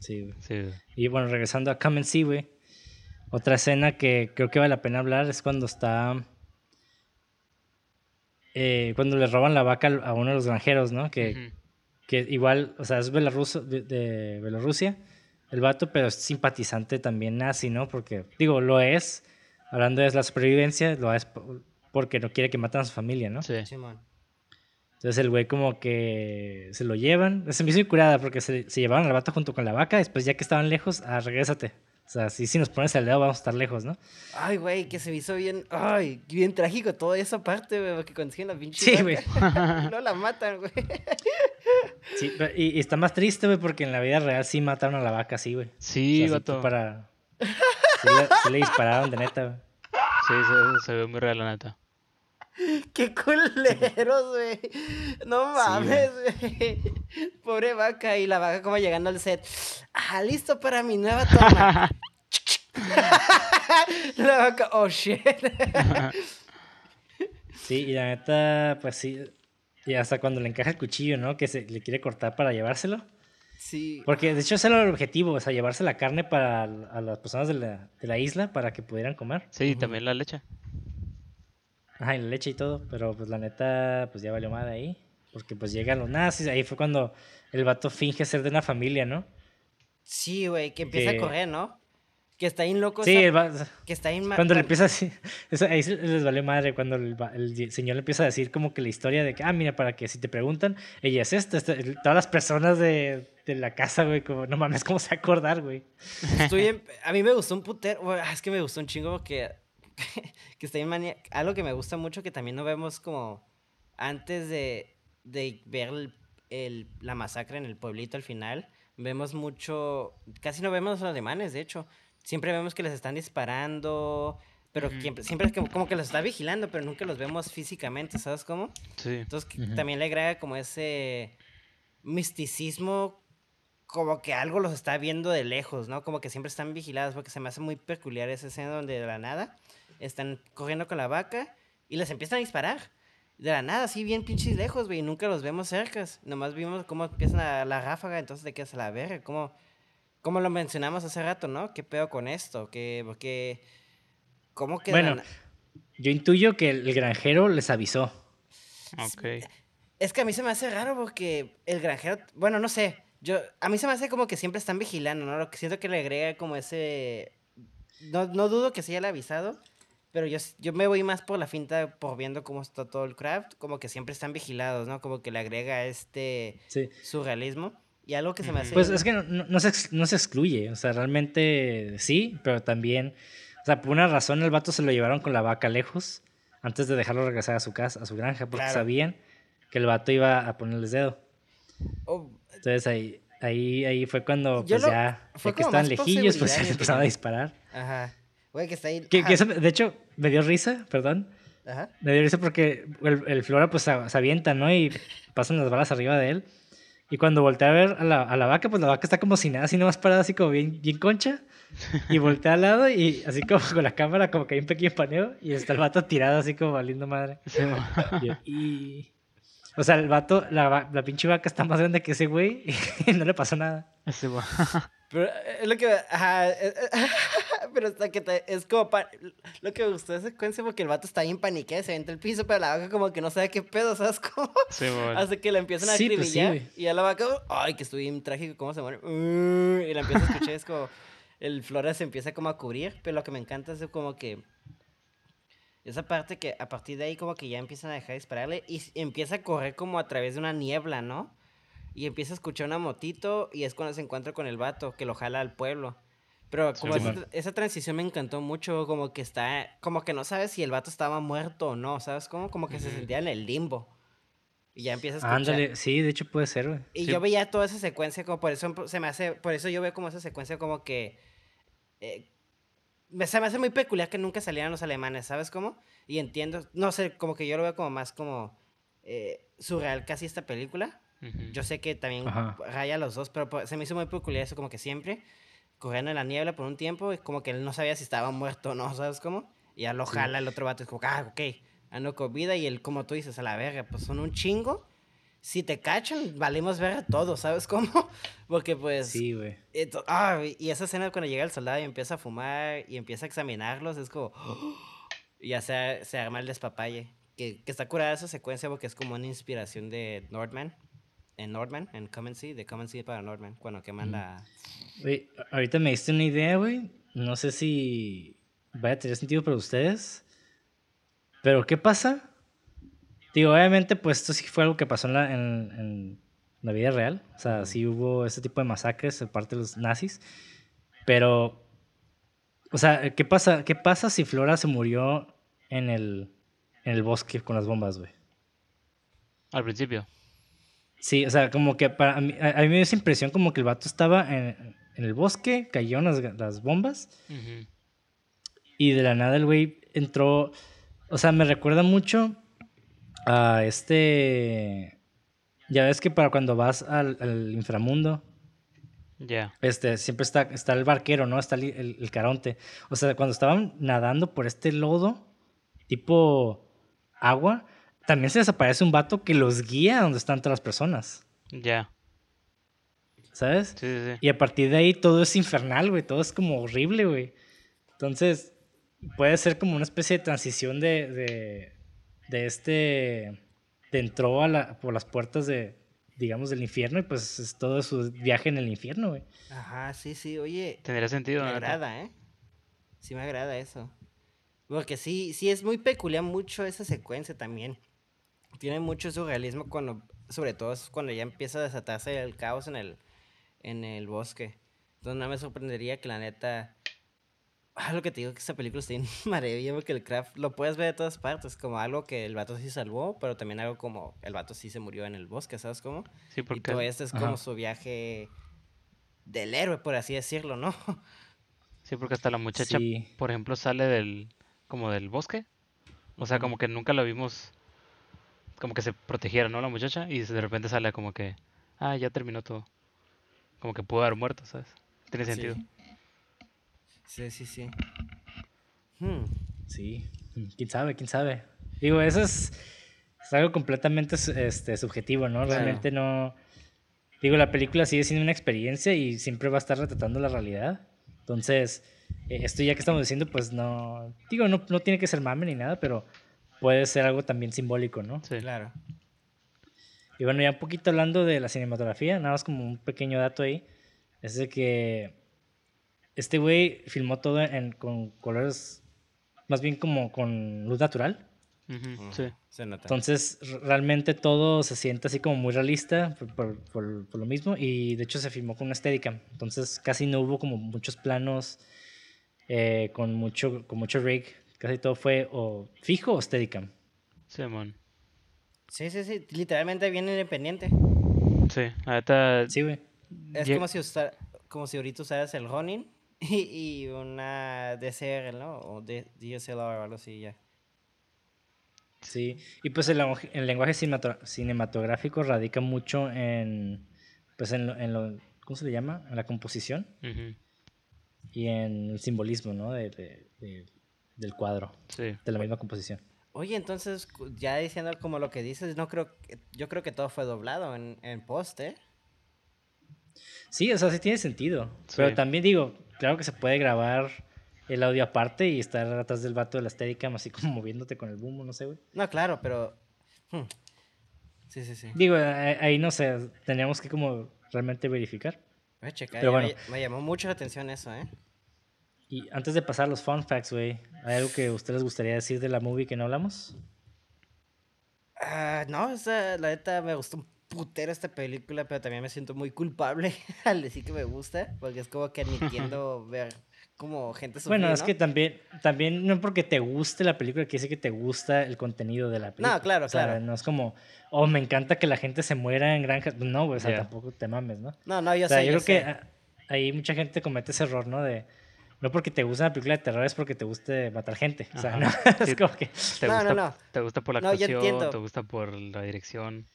Sí, güey. Sí. Y bueno, regresando a Come and See, güey. Otra escena que creo que vale la pena hablar es cuando está. eh, cuando le roban la vaca a uno de los granjeros, ¿no? Que, que igual, o sea, es belarruso, de, de Bielorrusia, el vato, pero es simpatizante también nazi, ¿no? Porque, digo, lo es, hablando de la supervivencia, lo po- porque no quiere que maten a su familia, ¿no? Sí. Simón. Entonces el güey como que se lo llevan. Se me hizo muy curada porque se, se llevaron al vato junto con la vaca. Después ya que estaban lejos, ah, regrésate. O sea, si, si nos pones al dedo vamos a estar lejos, ¿no? Ay, güey, que se me hizo bien. Ay, bien trágico toda esa parte, güey, porque consiguen la pinche. Sí, güey. no la matan, güey. Sí, pero- y, y está más triste, güey, porque en la vida real sí mataron a la vaca, sí, güey. O Sí, sea, sí vato. para... Sí le, sí le dispararon de neta. Sí, se, se ve muy real, la neta. Qué culeros, güey. No mames, güey. Pobre vaca. Y la vaca como llegando al set. Ah, listo para mi nueva toma. la vaca, oh shit. sí, y la neta, pues sí. Y hasta cuando le encaja el cuchillo, ¿no? Que se le quiere cortar para llevárselo. Sí. Porque de hecho ese era el objetivo, o sea, llevarse la carne para a las personas de la, de la isla para que pudieran comer. Sí, y también la leche. Ajá, y la leche y todo, pero pues la neta, pues ya valió de ahí. Porque pues llegan los nazis, ahí fue cuando el vato finge ser de una familia, ¿no? Sí, güey, que empieza a correr, ¿no? Que está bien loco. Sí, que está bien Cuando le empieza a decir, eso, ahí les vale madre, cuando el, señor le empieza a decir como que la historia de que, ah, mira, para que si te preguntan, ella es esta, todas las personas de, de, la casa, güey, como, no mames, ¿cómo se acordar, güey? Estoy a mí me gustó un putero, es que me gustó un chingo porque que está bien Algo que me gusta mucho que también no vemos como antes de, de ver el, la masacre en el pueblito al final, vemos mucho, casi no vemos los alemanes, de hecho, siempre vemos que les están disparando, pero siempre, siempre es como, que los está vigilando, pero nunca los vemos físicamente, ¿sabes cómo? Sí. Entonces también le agrega como ese misticismo como que algo los está viendo de lejos, ¿no? Como que siempre están vigilados, porque se me hace muy peculiar esa escena donde de la nada están corriendo con la vaca y les empiezan a disparar. De la nada, así bien pinches lejos, güey, nunca los vemos cerca. Nomás vimos cómo empiezan a la ráfaga, entonces de qué a la verga, como, como lo mencionamos hace rato, ¿no? ¿Qué pedo con esto? ¿Qué, porque, ¿Cómo que... Bueno, yo intuyo que el granjero les avisó. Ok. Es que a mí se me hace raro porque el granjero, bueno, no sé, yo, a mí se me hace como que siempre están vigilando, ¿no? Lo que siento que le agrega como ese... No, no dudo que se haya avisado, pero yo, yo me voy más por la finta, por viendo cómo está todo el craft, como que siempre están vigilados, ¿no? Como que le agrega este surrealismo. Y algo que se me hace... Pues es que no, no, se, no se excluye, o sea, realmente sí, pero también, o sea, por una razón el vato se lo llevaron con la vaca lejos antes de dejarlo regresar a su casa, a su granja, porque sabían que el vato iba a ponerles dedo. Oh. Entonces ahí, ahí, ahí fue cuando pues ya, fue que estaban lejillos, pues se empezaron a disparar. Ajá. Güey, que está ahí. de hecho, me dio risa, perdón. Ajá. Me dio risa porque el, el Flora pues se, avienta, ¿no? Y pasan las balas arriba de él. Y cuando voltea a ver a la, a la, vaca, pues la vaca está como sin nada, así nomás parada, así como bien, bien concha. Y voltea al lado y así como con la cámara, como que hay un pequeño paneo. Y está el vato tirado, así como valiendo madre. y, o sea, el vato, la, la pinche vaca está más grande que ese güey y no le pasó nada. Ese pero eh, es lo que. Ajá, eh, eh, pero hasta que es como. lo que me gustó de esa secuencia porque el vato está ahí en panique, se entra el piso, pero la vaca como que no sabe qué pedo, ¿sabes cómo? Sí. Hasta que la empiezan a sí, pues y a la vaca. Ay, que estuvo bien trágico, cómo se muere. Uh, y la empieza a escuchar, es como. El Flora se empieza como a cubrir, pero lo que me encanta es como que. Esa parte que a partir de ahí como que ya empiezan a dejar de dispararle y empieza a correr como a través de una niebla, ¿no? Y empieza a escuchar una motito y es cuando se encuentra con el vato que lo jala al pueblo. Pero como esa, transición me encantó mucho, como que está, como que no sabes si el vato estaba muerto o no, ¿sabes? Como, como que se sentía en el limbo. Y ya empieza a escuchar. Ándale, sí, de hecho puede ser, güey. Y yo veía toda esa secuencia, como por eso se me hace, por eso yo veo como esa secuencia como que... Eh, se me hace muy peculiar que nunca salieran los alemanes, ¿sabes cómo? Y entiendo, no sé, como que yo lo veo como más como eh, surreal casi esta película. Yo sé que también raya los dos, pero se me hizo muy peculiar eso, como que siempre corriendo en la niebla por un tiempo, y como que él no sabía si estaba muerto o no, ¿sabes cómo? Y ya lo jala el otro vato, es como, ah, ok, ando con vida, y él, como tú dices, a la verga, pues son un chingo. Si te cachan, valemos ver a todos, ¿sabes cómo? Porque pues... Sí, güey. Ah, y esa escena cuando llega el soldado y empieza a fumar y empieza a examinarlos, es como... y ya se, se arma el despapalle. Que, que está curada esa secuencia porque es como una inspiración de Nordman en Nordman, en Come de Come para Nordman, cuando queman la... Güey, ahorita me diste una idea, güey. No sé si vaya a tener sentido para ustedes. Pero, ¿qué pasa? Digo, obviamente, pues esto sí fue algo que pasó en la, en, la vida real. O sea, sí hubo este tipo de masacres por parte de los nazis. Pero, o sea, ¿qué pasa, qué pasa si Flora se murió en el, en el bosque con las bombas, güey? Al principio. Sí, o sea, como que para mí, a, mí me dio esa impresión como que el vato estaba en, el bosque, cayeron las, las bombas y de la nada el güey entró, o sea, me recuerda mucho a este... Ya ves que para cuando vas al, al inframundo, Ya. este, siempre está, está el barquero, ¿no? Está el, el- el caronte. O sea, cuando estaban nadando por este lodo, tipo agua, también se les aparece un vato que los guía a donde están todas las personas. Ya. ¿Sabes? Sí, sí, sí. Y a partir de ahí todo es infernal, güey. Todo es como horrible, güey. Entonces, puede ser como una especie de transición de, de, de este... De entró a la, por las puertas de, digamos, del infierno y pues es todo su viaje en el infierno, güey. Ajá, sí, sí, oye, Tendría sentido, me neta. agrada, ¿eh? Sí me agrada eso. Porque sí, sí es muy peculiar mucho esa secuencia también. Tiene mucho surrealismo cuando, sobre todo es cuando ya empieza a desatarse el caos en el, en el bosque. Entonces no me sorprendería que la neta... Ah, lo que te digo que esta película está bien maravilla porque el craft lo puedes ver de todas partes, como algo que el vato sí salvó, pero también algo como el vato sí se murió en el bosque, ¿sabes cómo? Sí, Y porque todo esto es como su viaje del héroe, por así decirlo, ¿no? Sí, porque hasta la muchacha, Sí. por ejemplo, sale del como del bosque. O sea, como que nunca la vimos como que se protegiera, ¿no? La muchacha y de repente sale como que, ah, ya terminó todo. Como que pudo haber muerto, ¿sabes? Tiene Sí. sentido. Sí, sí, sí. Hmm, Sí, quién sabe, quién sabe. Digo, eso es, es algo completamente este, subjetivo, ¿no? Claro. Realmente no. Digo, la película sigue siendo una experiencia y siempre va a estar retratando la realidad. Entonces, eh, esto ya que estamos diciendo, pues no. Digo, no, no tiene que ser mame ni nada, pero puede ser algo también simbólico, ¿no? Sí. claro. Y bueno, ya un poquito hablando de la cinematografía, nada más como un pequeño dato ahí, es de que este güey filmó todo en, con colores, más bien como con luz natural. Ujú, Ujú, sí. Se nota. Entonces, realmente todo se siente así como muy realista por, por- por- por lo mismo. Y de hecho se filmó con una Steadicam. Entonces, casi no hubo como muchos planos eh, con, mucho, con mucho rig. Casi todo fue o fijo o Steadicam. Simón. Sí, sí, sí. Literalmente bien independiente. Sí, ahorita Sí, güey. Es como si usar, como si ahorita usaras el Ronin y, y una DCR, ¿no? O D- DSLR o algo así ya. Sí, y pues el, lenguaje- el lenguaje cinemato- cinematográfico radica mucho en, pues en lo, en lo- ¿cómo se le llama? En la composición y en el simbolismo, ¿no? De, de- de- del cuadro, sí. de la misma composición. Oye, entonces, ya diciendo como lo que dices, no creo que, yo creo que todo fue doblado en, en post, ¿eh? Sí, o sea, sí tiene sentido. Pero también digo, claro que se puede grabar el audio aparte y estar atrás del vato de la Steadicam así como moviéndote con el boom, no sé, güey. No, claro, pero... hmm. Sí, sí, sí. Digo, ahí no sé, teníamos que como realmente verificar. Voy a checar. Pero ya bueno. me, me llamó mucho la atención eso, ¿eh? Y antes de pasar a los fun facts, güey, ¿hay algo que a ustedes les gustaría decir de la movie que no hablamos? Ah, no, esa, la neta me gustó un putero esta película, pero también me siento muy culpable al decir que me gusta, porque es como que admitiendo ver como gente sufrir, Bueno, es ¿no? que también, también no porque te guste la película, quiere decir que te gusta el contenido de la película. claro, O sea, claro. No es como, oh, me encanta que la gente se muera en granjas. No, güey, o sea, tampoco te mames, ¿no? No, no, yo o sea, sé, yo yo creo que sé. ah, ahí mucha gente comete ese error, ¿no? De, no porque te gusta una película de terror es porque te guste matar gente. O sea, Ajá. no, Sí. es como que... ¿Te, No, no, gusta, no. ¿Te gusta por la No, actuación? entiendo. ¿Te gusta por la dirección?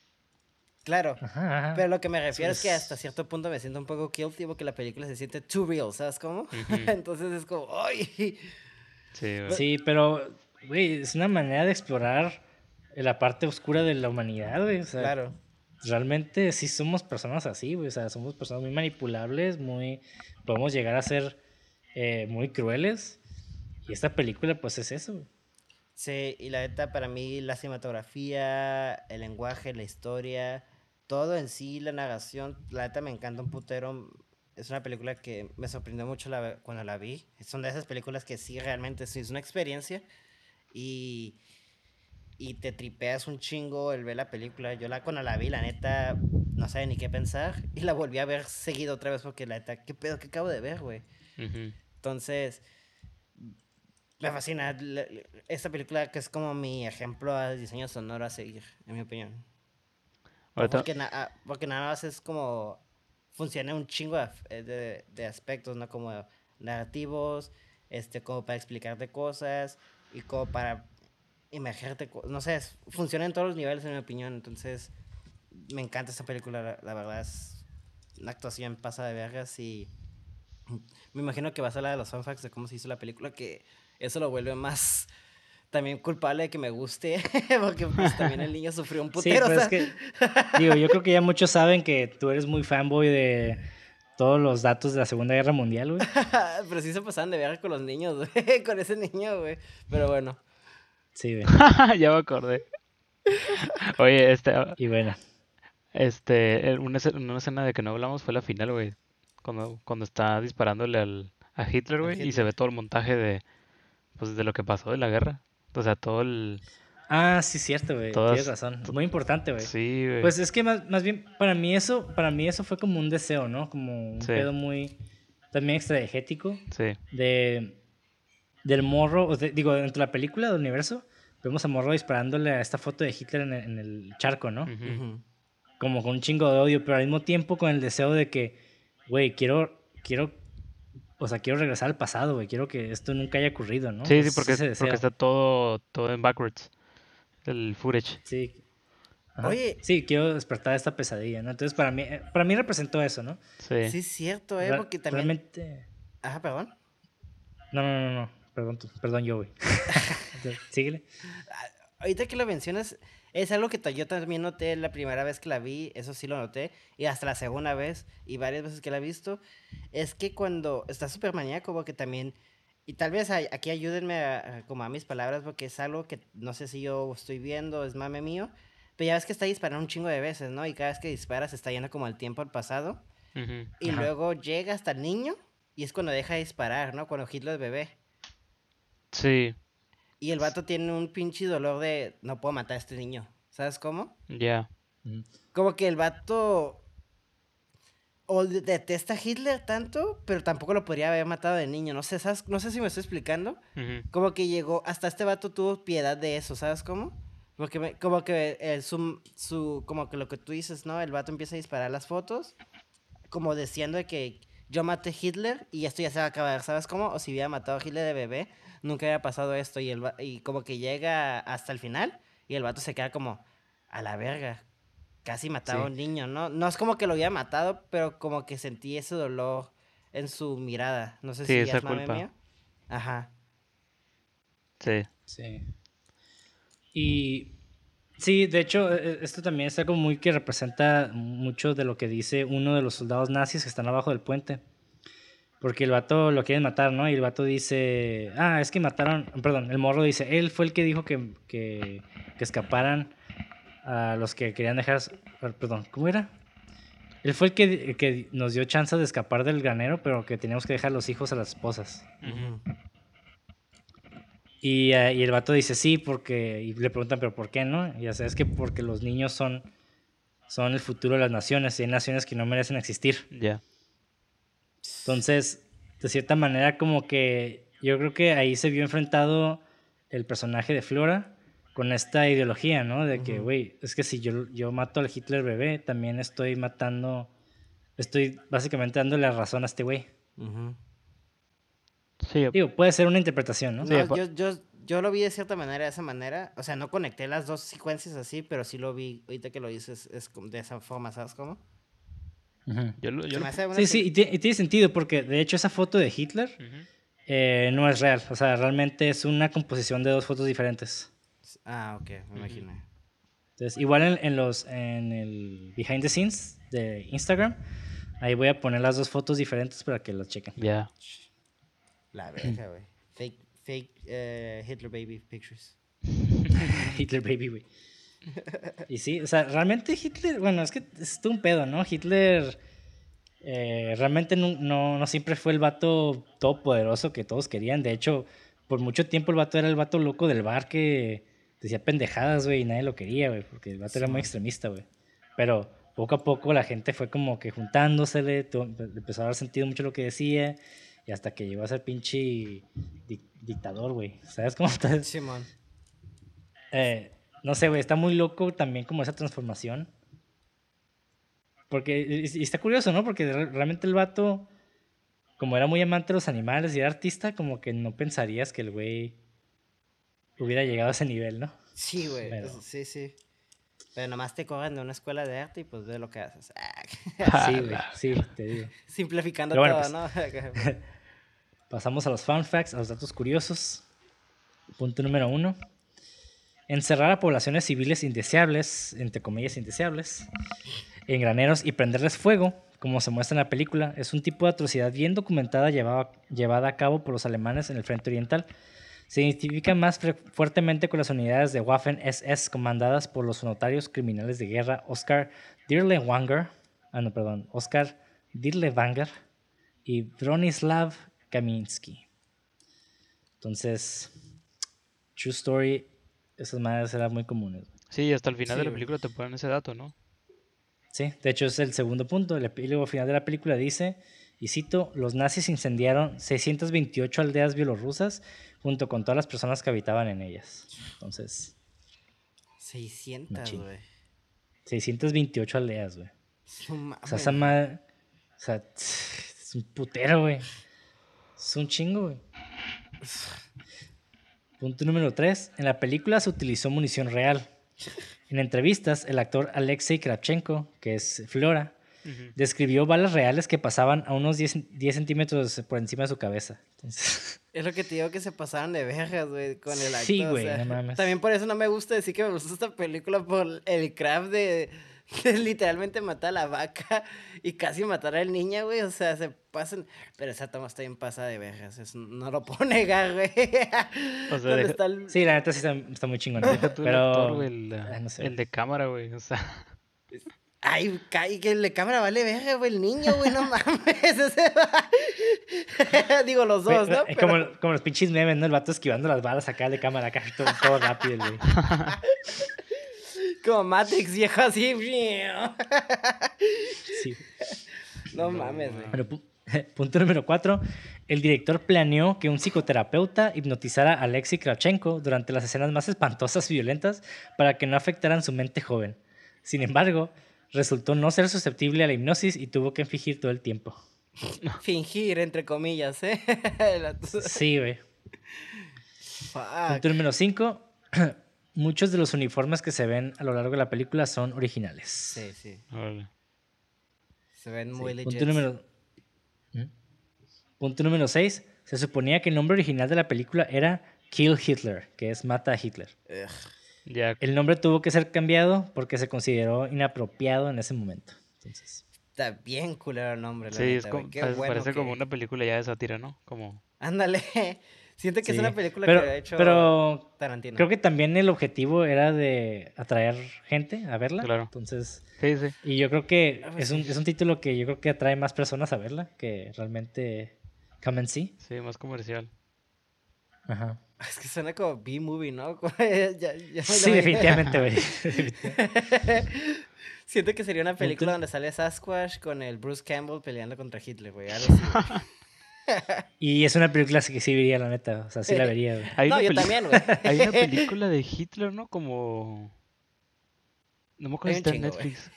Claro. Ajá, ajá. Pero lo que me refiero es que hasta cierto punto me siento un poco guilty porque la película se siente too real, ¿sabes cómo? Entonces es como, ¡ay! Sí, güey. Sí, pero, güey, es una manera de explorar la parte oscura de la humanidad, güey. O sea, Claro. realmente sí somos personas así, güey. O sea, somos personas muy manipulables, muy... Podemos llegar a ser eh, muy crueles. Y esta película, pues, es eso. Sí, y la neta, para mí, la cinematografía, el lenguaje, la historia, todo en sí, la narración, la neta me encanta un putero. Es una película que me sorprendió mucho la- cuando la vi. Son de esas películas que sí realmente sí es una experiencia. Y, y te tripeas un chingo el ver la película. Yo la cuando la vi, la neta, no sabía ni qué pensar. Y la volví a ver seguido otra vez porque la neta, ¿qué pedo que acabo de ver, güey? Ujú. Entonces, me fascina. la- Esta película que es como mi ejemplo a diseño sonoro a seguir, en mi opinión. Porque, na- ah, porque nada más es como... Funciona un chingo de, eh, de- de aspectos, ¿no? Como narrativos, este, como para explicarte cosas y como para emergerte, no sé, funciona en todos los niveles en mi opinión, entonces me encanta esta película, la, la verdad es una actuación pasa de vergas y me imagino que va a ser la de los fun facts de cómo se hizo la película, que eso lo vuelve más también culpable de que me guste, porque pues también el niño sufrió un Sí, putero, pero o es que, digo, yo creo que ya muchos saben que tú eres muy fanboy de todos los datos de la Segunda Guerra Mundial, güey. pero sí se pasaban de verga con los niños, güey, con ese niño, güey, pero bueno. Sí, güey. ya me acordé. Oye, este, Y bueno, este, una, una escena de que no hablamos fue la final, güey. Cuando, cuando está disparándole al, a Hitler, güey, y se ve todo el montaje de, pues, de lo que pasó de la guerra. O sea, todo el... ah, sí, cierto, güey. Todas- Tienes razón. Muy importante, güey. Sí, güey. Pues es que más, más bien, para mí eso, para mí eso fue como un deseo, ¿no? Como un Sí. pedo muy, también extraegético Sí, de, del morro, digo, dentro de la película del universo, vemos a morro disparándole a esta foto de Hitler en el, en el charco, ¿no? Como con un chingo de odio, pero al mismo tiempo con el deseo de que, güey, quiero, quiero, o sea, quiero regresar al pasado, güey, quiero que esto nunca haya ocurrido, ¿no? Sí, sí, porque, porque está todo, todo en backwards. El footage. Sí. Ajá. Oye. Sí, quiero despertar esta pesadilla, ¿no? Entonces, para mí, eh, para mí representó eso, ¿no? Sí. Sí, es cierto, eh, porque también... Realmente... Ajá, perdón. No, no, no, no. Perdón, tú- perdón yo, güey. Síguele. Ahorita que lo mencionas, es algo que yo también noté la primera vez que la vi, eso sí lo noté, y hasta la segunda vez, y varias veces que la he visto, es que cuando está súper maníaco, porque también, y tal vez aquí ayúdenme a, a- como a mis palabras, porque es algo que no sé si yo estoy viendo, es mame mío, pero ya ves que está disparando un chingo de veces, ¿no? Y cada vez que dispara se está yendo como al tiempo al pasado, y Ajá. luego llega hasta el niño, y es cuando deja de disparar, ¿no? Cuando Hitler es bebé. Sí, Y el vato tiene un pinche dolor de no puedo matar a este niño. ¿Sabes cómo? ya. Como que el vato o de- detesta a Hitler tanto, pero tampoco lo podría haber matado de niño. No sé, ¿sabes? No sé si me estoy explicando. Como que llegó, hasta este vato tuvo piedad de eso, ¿sabes cómo? Porque me- como que el, su, su, como que lo que tú dices, ¿no? El vato empieza a disparar las fotos, como diciendo de que yo maté a Hitler y esto ya se va a acabar, ¿sabes cómo? O si hubiera matado a Hitler de bebé, nunca había pasado esto y, el, va- y como que llega hasta el final y el vato se queda como a la verga. Casi mataba a un niño, ¿no? No es como que lo hubiera matado, pero como que sentí ese dolor en su mirada. No sé Sí, si esa es mame culpa. mío. Ajá. Sí. Sí. Y sí, de hecho, eh, esto también es algo muy que representa mucho de lo que dice uno de los soldados nazis que están abajo del puente. Porque el vato lo quieren matar, ¿no? Y el vato dice, ah, es que mataron, perdón, el morro dice, él fue el que dijo que, que, que escaparan a los que querían dejar, ah, perdón, ¿cómo era? Él fue el que, que nos dio chance de escapar del granero, pero que teníamos que dejar los hijos a las esposas. Y, eh, y el vato dice sí, porque. Y le preguntan, ¿pero por qué no? Y ya sabes que porque los niños son, son el futuro de las naciones y hay naciones que no merecen existir. Ya. Entonces, de cierta manera, como que yo creo que ahí se vio enfrentado el personaje de Flora con esta ideología, ¿no? De que, güey, es que si yo, yo mato al Hitler bebé, también estoy matando. Estoy básicamente dándole la razón a este güey. Ujú. Sí, Digo, puede ser una interpretación, ¿no? Yo, yo, yo lo vi de cierta manera, de esa manera. O sea, no conecté las dos secuencias así, pero sí lo vi. Ahorita que lo dices, es como de esa forma, ¿sabes cómo? Ujú. yo lo, yo me lo- hace una Sí, sí, y, ti- y tiene sentido porque de hecho esa foto de Hitler eh, no es real. O sea, realmente es una composición de dos fotos diferentes. Ah, ok, me imaginé. Entonces, igual en, en los en el behind the scenes de Instagram, ahí voy a poner las dos fotos diferentes para que las chequen. Ya. La verga, güey. Fake, fake eh, Hitler baby pictures. Hitler baby, güey. Y sí, o sea, realmente Hitler, bueno, es que es un pedo, ¿no? Hitler eh, realmente no, no, no siempre fue el vato todopoderoso que todos querían. De hecho, por mucho tiempo el vato era el vato loco del bar que decía pendejadas, güey, y nadie lo quería, güey, porque el vato era muy extremista, güey. Pero poco a poco la gente fue como que juntándosele, empezó a dar sentido mucho lo que decía, y hasta que llegó a ser pinche di- dictador, güey. ¿Sabes cómo está? Simón. Eh, no sé, güey, está muy loco también como esa transformación. Porque, y, está curioso, ¿no? Porque re- realmente el vato, como era muy amante de los animales y era artista, como que no pensarías que el güey hubiera llegado a ese nivel, ¿no? Sí, güey. Pero- pues, Sí, sí. Pero nomás te corren de una escuela de arte y pues ve lo que haces. Sí, güey, sí, te digo. Simplificando bueno, todo, pues, ¿no? Pasamos a los fun facts, a los datos curiosos. Punto número uno. Encerrar a poblaciones civiles indeseables, entre comillas indeseables, en graneros y prenderles fuego, como se muestra en la película, es un tipo de atrocidad bien documentada llevada, llevada a cabo por los alemanes en el frente oriental. Se identifica más fuertemente con las unidades de Waffen-SS comandadas por los notarios criminales de guerra Oscar Dirlewanger, ah no, perdón, Oscar Dirlewanger y Bronislav Kaminsky. Entonces, True Story, esas madres eran muy comunes. Sí, hasta el final Sí, de la película te ponen ese dato, ¿no? Sí, de hecho es el segundo punto. El epílogo final de la película dice, y cito, los nazis incendiaron 628 aldeas bielorrusas junto con todas las personas que habitaban en ellas. Entonces, 600, Machín. güey. 628 aldeas, güey. No O sea, esa madre, o sea, es un putero, güey. Es un chingo, güey. Punto número 3. En la película se utilizó munición real. En entrevistas, el actor Alexei Kravchenko, que es Flora, Ujú. describió balas reales que pasaban a unos 10, 10 centímetros por encima de su cabeza. Entonces, Es lo que te digo que se pasaron de vergas, güey, con el actor. Sí, o güey, sea, no mames. También por eso no me gusta decir que me gustó esta película por el craft de, de literalmente matar a la vaca y casi matar al niño, güey. O sea, se pasan. Pero esa toma está bien pasada de vergas. eso no lo puedo negar, güey. O sea, deja- está el- sí, la neta sí está, está muy chingón. Deja tú el Pero, actor, güey, el, ay, no sé. el de cámara, güey. O sea, Ay, que el de cámara vale verga, güey. El niño, güey, no mames. ese va- Digo, los dos, ¿no? es Pero- como, como los pinches memes, ¿no? El vato esquivando las balas acá de cámara, acá todo, todo rápido, el güey. Como Matrix, viejo, así. Sí. No mames, güey. Punto número cuatro. El director planeó que un psicoterapeuta hipnotizara a Alexei Kravchenko durante las escenas más espantosas y violentas para que no afectaran su mente joven. Sin embargo, resultó no ser susceptible a la hipnosis y tuvo que fingir todo el tiempo. Fingir, entre comillas, ¿eh? Sí, güey. Punto número 5. Muchos de los uniformes que se ven a lo largo de la película son originales. Sí, sí. órale. Se ven Sí, muy legit. punto número ¿Mm? Punto número 6. Se suponía que el nombre original de la película era Kill Hitler, que es Mata a Hitler. Ugh. Ya, El nombre tuvo que ser cambiado porque se consideró inapropiado en ese momento. Entonces, Está bien culero el nombre, la sí, es como. Qué parece, bueno parece como que- una película ya de sátira, ¿no? Como... Ándale. Siento que es una película pero, que ha hecho pero Tarantino. creo que también el objetivo era de atraer gente a verla. Claro. Entonces, Sí, sí. y yo creo que es un, es un título que yo creo que atrae más personas a verla que realmente Come and See. Sí, más comercial. Ajá. Es que suena como B-movie, ¿no? Ya- ya Sí, definitivamente, güey. Siento que sería una película Entonces- donde sale Sasquatch con el Bruce Campbell peleando contra Hitler, güey. Y es una película que sí vería, la neta. O sea, sí la vería, güey. Hay no, una yo peli- también, güey. Hay una película de Hitler, ¿no? Como... No me acuerdo si está en. Netflix.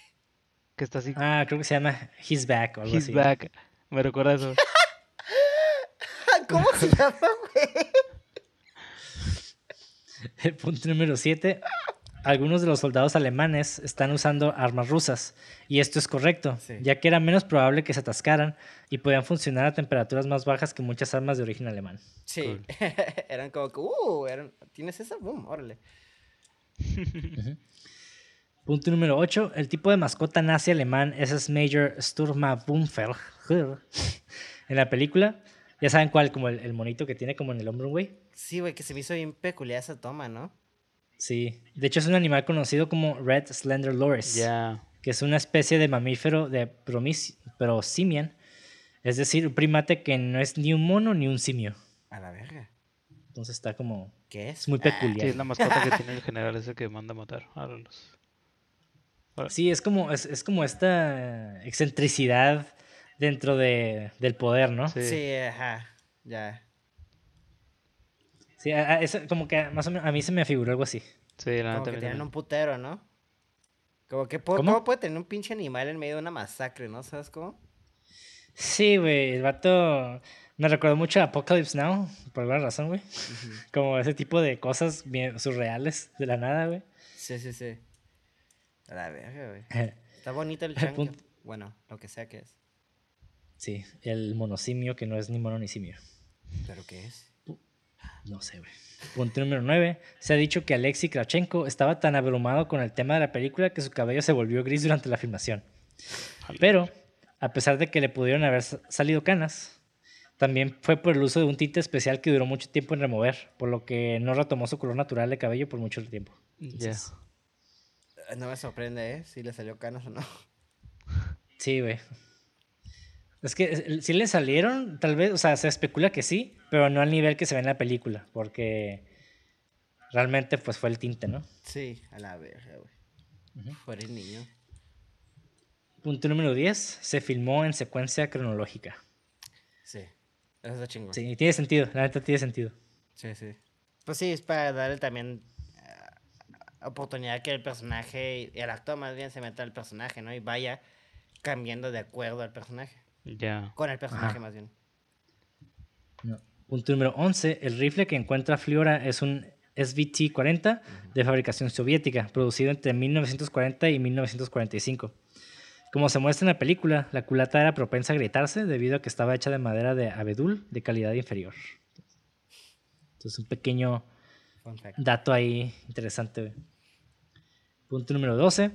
Que está así. Ah, creo que se llama His Back o algo He's así. back. Me recuerda eso. ¿Cómo se llama, güey? El punto número 7. Algunos de los soldados alemanes están usando armas rusas. Y esto es correcto, Sí. ya que era menos probable que se atascaran y podían funcionar a temperaturas más bajas que muchas armas de origen alemán. Sí. Cool. eran como que, uh, eran... ¿tienes esa? Boom, órale. Punto número 8. El tipo de mascota nazi alemán es Major Sturmbannfeld. En la película, ya saben cuál, como el, el monito que tiene como en el hombro, güey. Sí, güey, que se me hizo bien peculiar esa toma, ¿no? Sí. De hecho, es un animal conocido como Red Slender Loris. Ya. que es una especie de mamífero de promis- prosimian, es decir, un primate que no es ni un mono ni un simio. A la verga. Entonces está como... ¿Qué es? Muy Ah, Sí, peculiar. es la mascota que tiene el general ese que manda a matar a los... Sí, es como, es, es como esta excentricidad dentro de, del poder, ¿no? Sí. Sí, ajá. Ya. Sí, a- a- eso como que más o menos a mí se me figuró algo así. Sí, la Como que tienen también. un putero, ¿no? Como que, ¿Cómo? ¿cómo puede tener un pinche animal en medio de una masacre, no? ¿Sabes cómo? Sí, güey, el vato... Me recordó mucho a Apocalypse Now, por alguna razón, güey. Como ese tipo de cosas bien surreales de la nada, güey. Sí, sí, sí. A la verga, güey. Está bonito el chango. punto- Bueno, lo que sea que es. Sí, el monosimio que no es ni mono ni simio. ¿Pero qué es? No sé, güey. Punto número 9. Se ha dicho que Alexei Kravchenko estaba tan abrumado con el tema de la película que su cabello se volvió gris durante la filmación. Pero, a pesar de que le pudieron haber sa- salido canas, también fue por el uso de un tinte especial que duró mucho tiempo en remover, por lo que no retomó su color natural de cabello por mucho tiempo. Entonces, No me sorprende, ¿eh? Si le salió canas o no. Sí, güey. Es que sí le salieron, tal vez, o sea, se especula que sí, pero no al nivel que se ve en la película, porque realmente pues fue el tinte, ¿no? Sí, a la verga, güey. Fuera el niño. Punto número 10, se filmó en secuencia cronológica. Sí. Eso está chingón. Sí, tiene sentido, la neta tiene sentido. Sí, sí. Pues sí, es para darle también eh, oportunidad que el personaje, y el actor más bien, se meta al personaje, ¿no? Y vaya cambiando de acuerdo al personaje. Ya. Con el personaje Ajá. más bien. No. Punto número 11, el rifle que encuentra Fliora es un SVT-40 de fabricación soviética, producido entre 1940 y 1945. Como se muestra en la película, la culata era propensa a grietarse debido a que estaba hecha de madera de abedul de calidad inferior. Entonces, un pequeño dato ahí interesante. Punto número 12.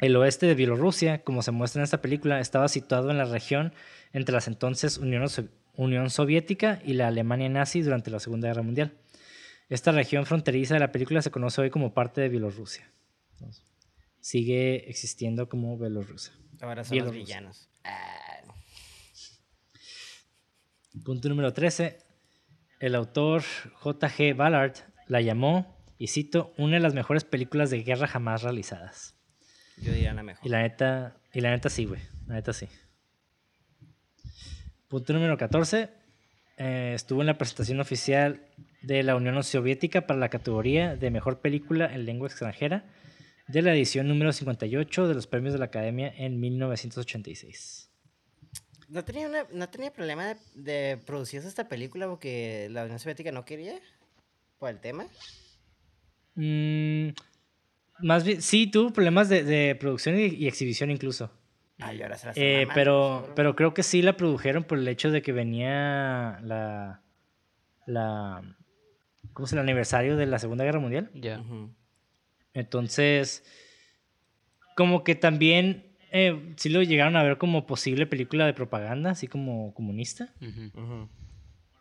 El oeste de Bielorrusia, como se muestra en esta película, estaba situado en la región entre las entonces Unión, So- Unión Soviética y la Alemania nazi durante la Segunda Guerra Mundial. Esta región fronteriza de la película se conoce hoy como parte de Bielorrusia. Entonces, sigue existiendo como Bielorrusia. Ahora son los villanos. Ah, Punto número 13. El autor J.G. Ballard la llamó, y cito, una de las mejores películas de guerra jamás realizadas. Yo diría la mejor. Y la neta, y la neta sí, güey. La neta sí. Punto número 14. eh, estuvo en la presentación oficial de la Unión Soviética para la categoría de Mejor Película en Lengua Extranjera de la edición número 58 de los premios de la Academia en 1986. ¿No tenía, una, ¿No tenía problema de, de producirse esta película porque la Unión Soviética no quería? ¿Por el tema? Mm, más bien, sí, tuvo problemas de, de producción y, y exhibición incluso. Ah, y ahora se la están Eh, mamando, pero, cabrón. pero creo que sí la produjeron por el hecho de que venía la, la, ¿cómo llama? El aniversario de la Segunda Guerra Mundial. Ya. Entonces, como que también eh, sí lo llegaron a ver como posible película de propaganda, así como comunista.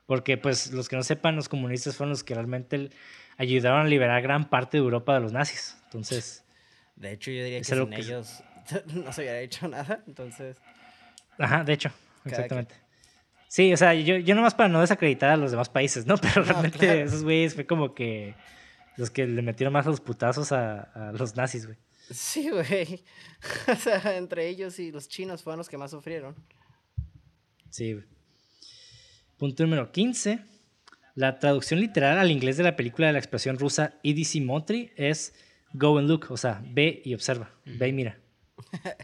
Porque, pues, los que no sepan, los comunistas fueron los que realmente ayudaron a liberar gran parte de Europa de los nazis. Entonces, De hecho, yo diría que sin que ellos no se hubiera hecho nada, entonces... ajá, de hecho, exactamente. Sí, o sea, yo, yo nomás para no desacreditar a los demás países, ¿no? Pero No, realmente claro. esos güeyes fue como que los que le metieron más los putazos a, a los nazis, güey. Sí, güey. o sea, entre ellos y los chinos fueron los que más sufrieron. Sí. güey. Punto número 15. La traducción literal al inglés de la película de la expresión rusa EDC Montri es Go and look, o sea, ve y observa, ve y mira.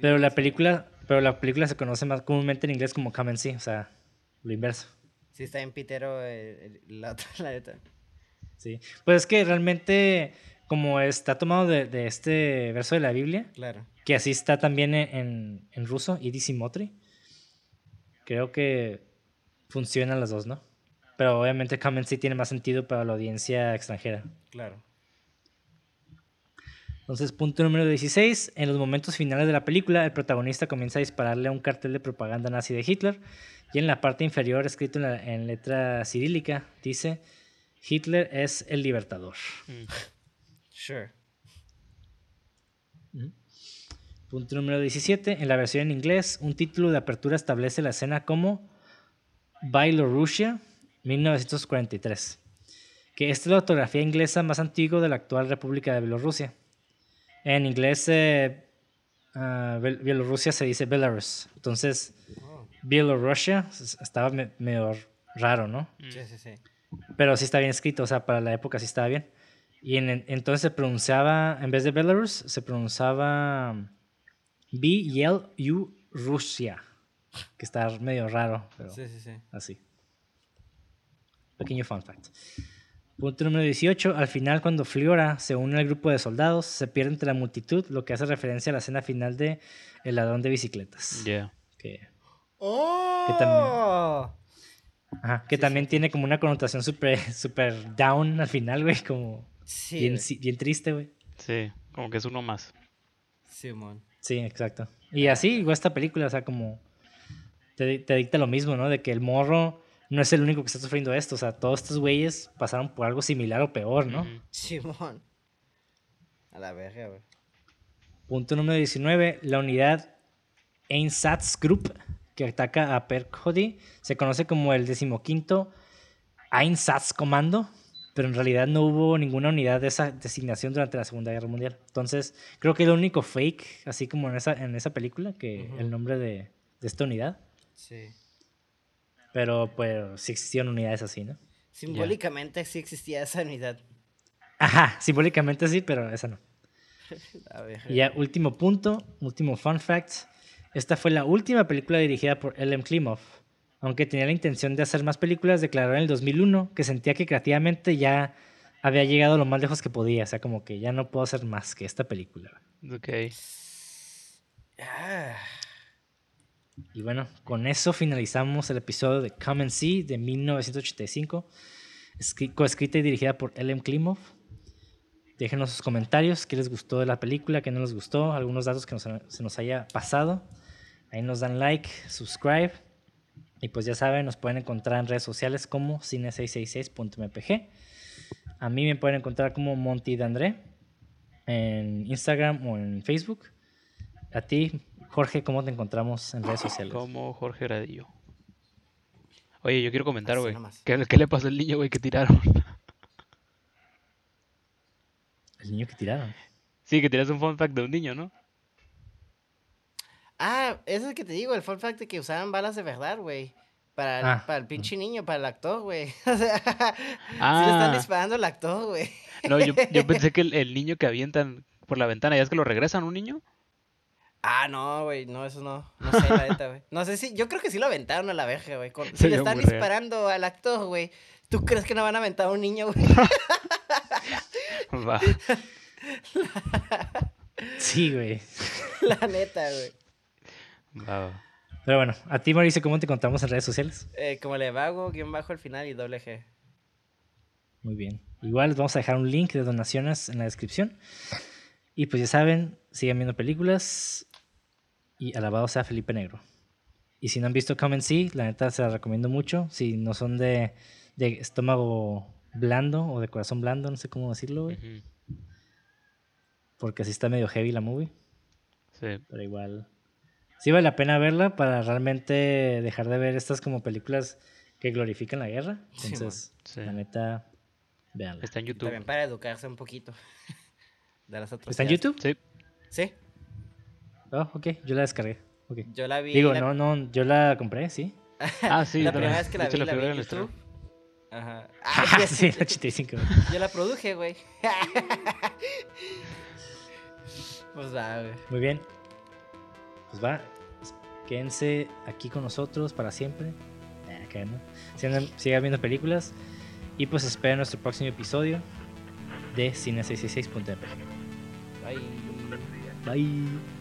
Pero la película, pero la película se conoce más comúnmente en inglés como come and see, o sea, lo inverso. Sí, está en pitero el- el- la otra, la neta. Sí. Pues es que realmente, como está tomado de, de este verso de la Biblia, Claro. que así está también en, en, en ruso, EDC Motri, creo que funcionan las dos, ¿no? Pero obviamente and see tiene más sentido para la audiencia extranjera. Claro. Entonces, punto número 16. En los momentos finales de la película, el protagonista comienza a dispararle a un cartel de propaganda nazi de Hitler. Y en la parte inferior, escrito en, la- en letra cirílica, dice: Hitler es el libertador. Mm. Sure. Punto número 17. En la versión en inglés, un título de apertura establece la escena como Bielorrusia 1943. Que esta es la ortografía inglesa más antigua de la actual República de Bielorrusia. En inglés, eh, Biel- Bielorrusia se dice Belarus. Entonces, Oh. Bielorrusia estaba me- medio raro, ¿no? Sí, sí, sí. Pero sí está bien escrito, o sea, para la época sí estaba bien. Y en, en- entonces se pronunciaba, en vez de Belarus, se pronunciaba B, L, U, Rusia. que está medio raro, pero Sí, sí, sí. así. Pequeño fun fact. Punto número 18. Al final, cuando Fliora se une al grupo de soldados, se pierde entre la multitud, lo que hace referencia a la escena final de El ladrón de bicicletas. Yeah. Que, ¡Oh! ajá, que también tiene como una connotación súper super down al final, güey. Como Sí, bien, güey. bien triste, güey. Sí, como que es uno más. Simón. Sí, exacto. Y así, igual esta película, o sea, como te, te dicta lo mismo, ¿no? De que el morro no es el único que está sufriendo esto. O sea, todos estos güeyes pasaron por algo similar o peor, ¿no? Simón. A la verga, güey. Punto número 19. La unidad Einsatz Group que ataca a Perkhody se conoce como el decimoquinto Einsatz Commando, pero en realidad no hubo ninguna unidad de esa designación durante la Segunda Guerra Mundial. Entonces, creo que es lo único fake, así como en esa, en esa película, que el nombre de, de esta unidad. Sí. Pero pues sí existían unidades así, ¿no? Simbólicamente sí existía esa unidad. Ajá, simbólicamente sí, pero esa no. A ver. Y ya último punto, último fun fact. Esta fue la última película dirigida por L.M. Klimov. Aunque tenía la intención de hacer más películas, declaró en el 2001 que sentía que creativamente ya había llegado lo más lejos que podía. O sea, como que ya no puedo hacer más que esta película. Ok. Ah, Y bueno, con eso finalizamos el episodio de Come and See de 1985, escri- coescrita y dirigida por L.M. Klimov. Déjenos sus comentarios, qué les gustó de la película, qué no les gustó, algunos datos que se nos haya pasado. Ahí nos dan like, subscribe. Y pues ya saben, nos pueden encontrar en redes sociales como cine666.mpg. A mí me pueden encontrar como Monty Dandré en Instagram o en Facebook. A ti, Jorge, ¿cómo te encontramos en redes sociales? Como Jorge Gradillo. Oye, yo quiero comentar, güey. ¿Qué, qué le pasó al niño, güey, que tiraron? El niño que tiraron. sí, que tiras un fun fact de un niño, ¿no? Ah, eso es que te digo, el fun fact de que usaban balas de verdad, güey. Para el, Ah. para el pinche niño, para el actor, güey. O sea, sí le Ah. están disparando al actor, güey. No, yo, yo pensé que el, el niño que avientan por la ventana, ¿ya es que lo regresan un niño? Ah, no, güey, no, eso no. No sé, la neta, güey. No sé si, yo creo que sí lo aventaron a la verga, güey. con- Si le están real. disparando al actor, güey, ¿tú crees que no van a aventar a un niño, güey? Va. Sí, güey. la neta, güey. Va, va. Pero bueno, a ti, Mauricio, ¿cómo te encontramos en redes sociales? Eh, como le vago, guion bajo al final y doble G. Muy bien. Igual les vamos a dejar un link de donaciones en la descripción. Y pues ya saben, sigan viendo películas. Y alabado sea Felipe Negro. Y si no han visto Come and See, la neta se la recomiendo mucho. Si no son de, de estómago blando o de corazón blando, no sé cómo decirlo, güey. Ujú. Porque así está medio heavy la movie. Sí. Pero igual. Sí vale la pena verla para realmente dejar de ver estas como películas que glorifican la guerra. Sí, Entonces, Sí. la neta, véanla. Está en YouTube. También para educarse un poquito. De las otras. ¿Está en YouTube? Sí. Sí, Oh, ok, yo la descargué. ok. yo la vi. Digo, la- no, no, yo la compré, sí. Ah, sí. la primera vez que la vi, la vi fui a en. YouTube. Ajá. Ah, sí, el 85. Yo la produje, güey. pues va, güey. Muy bien. Pues va. Quédense aquí con nosotros para siempre. Ah, acá, ¿no? Sigan, sigan viendo películas. Y pues esperen nuestro próximo episodio de Cine666.mp. Bye. Bye.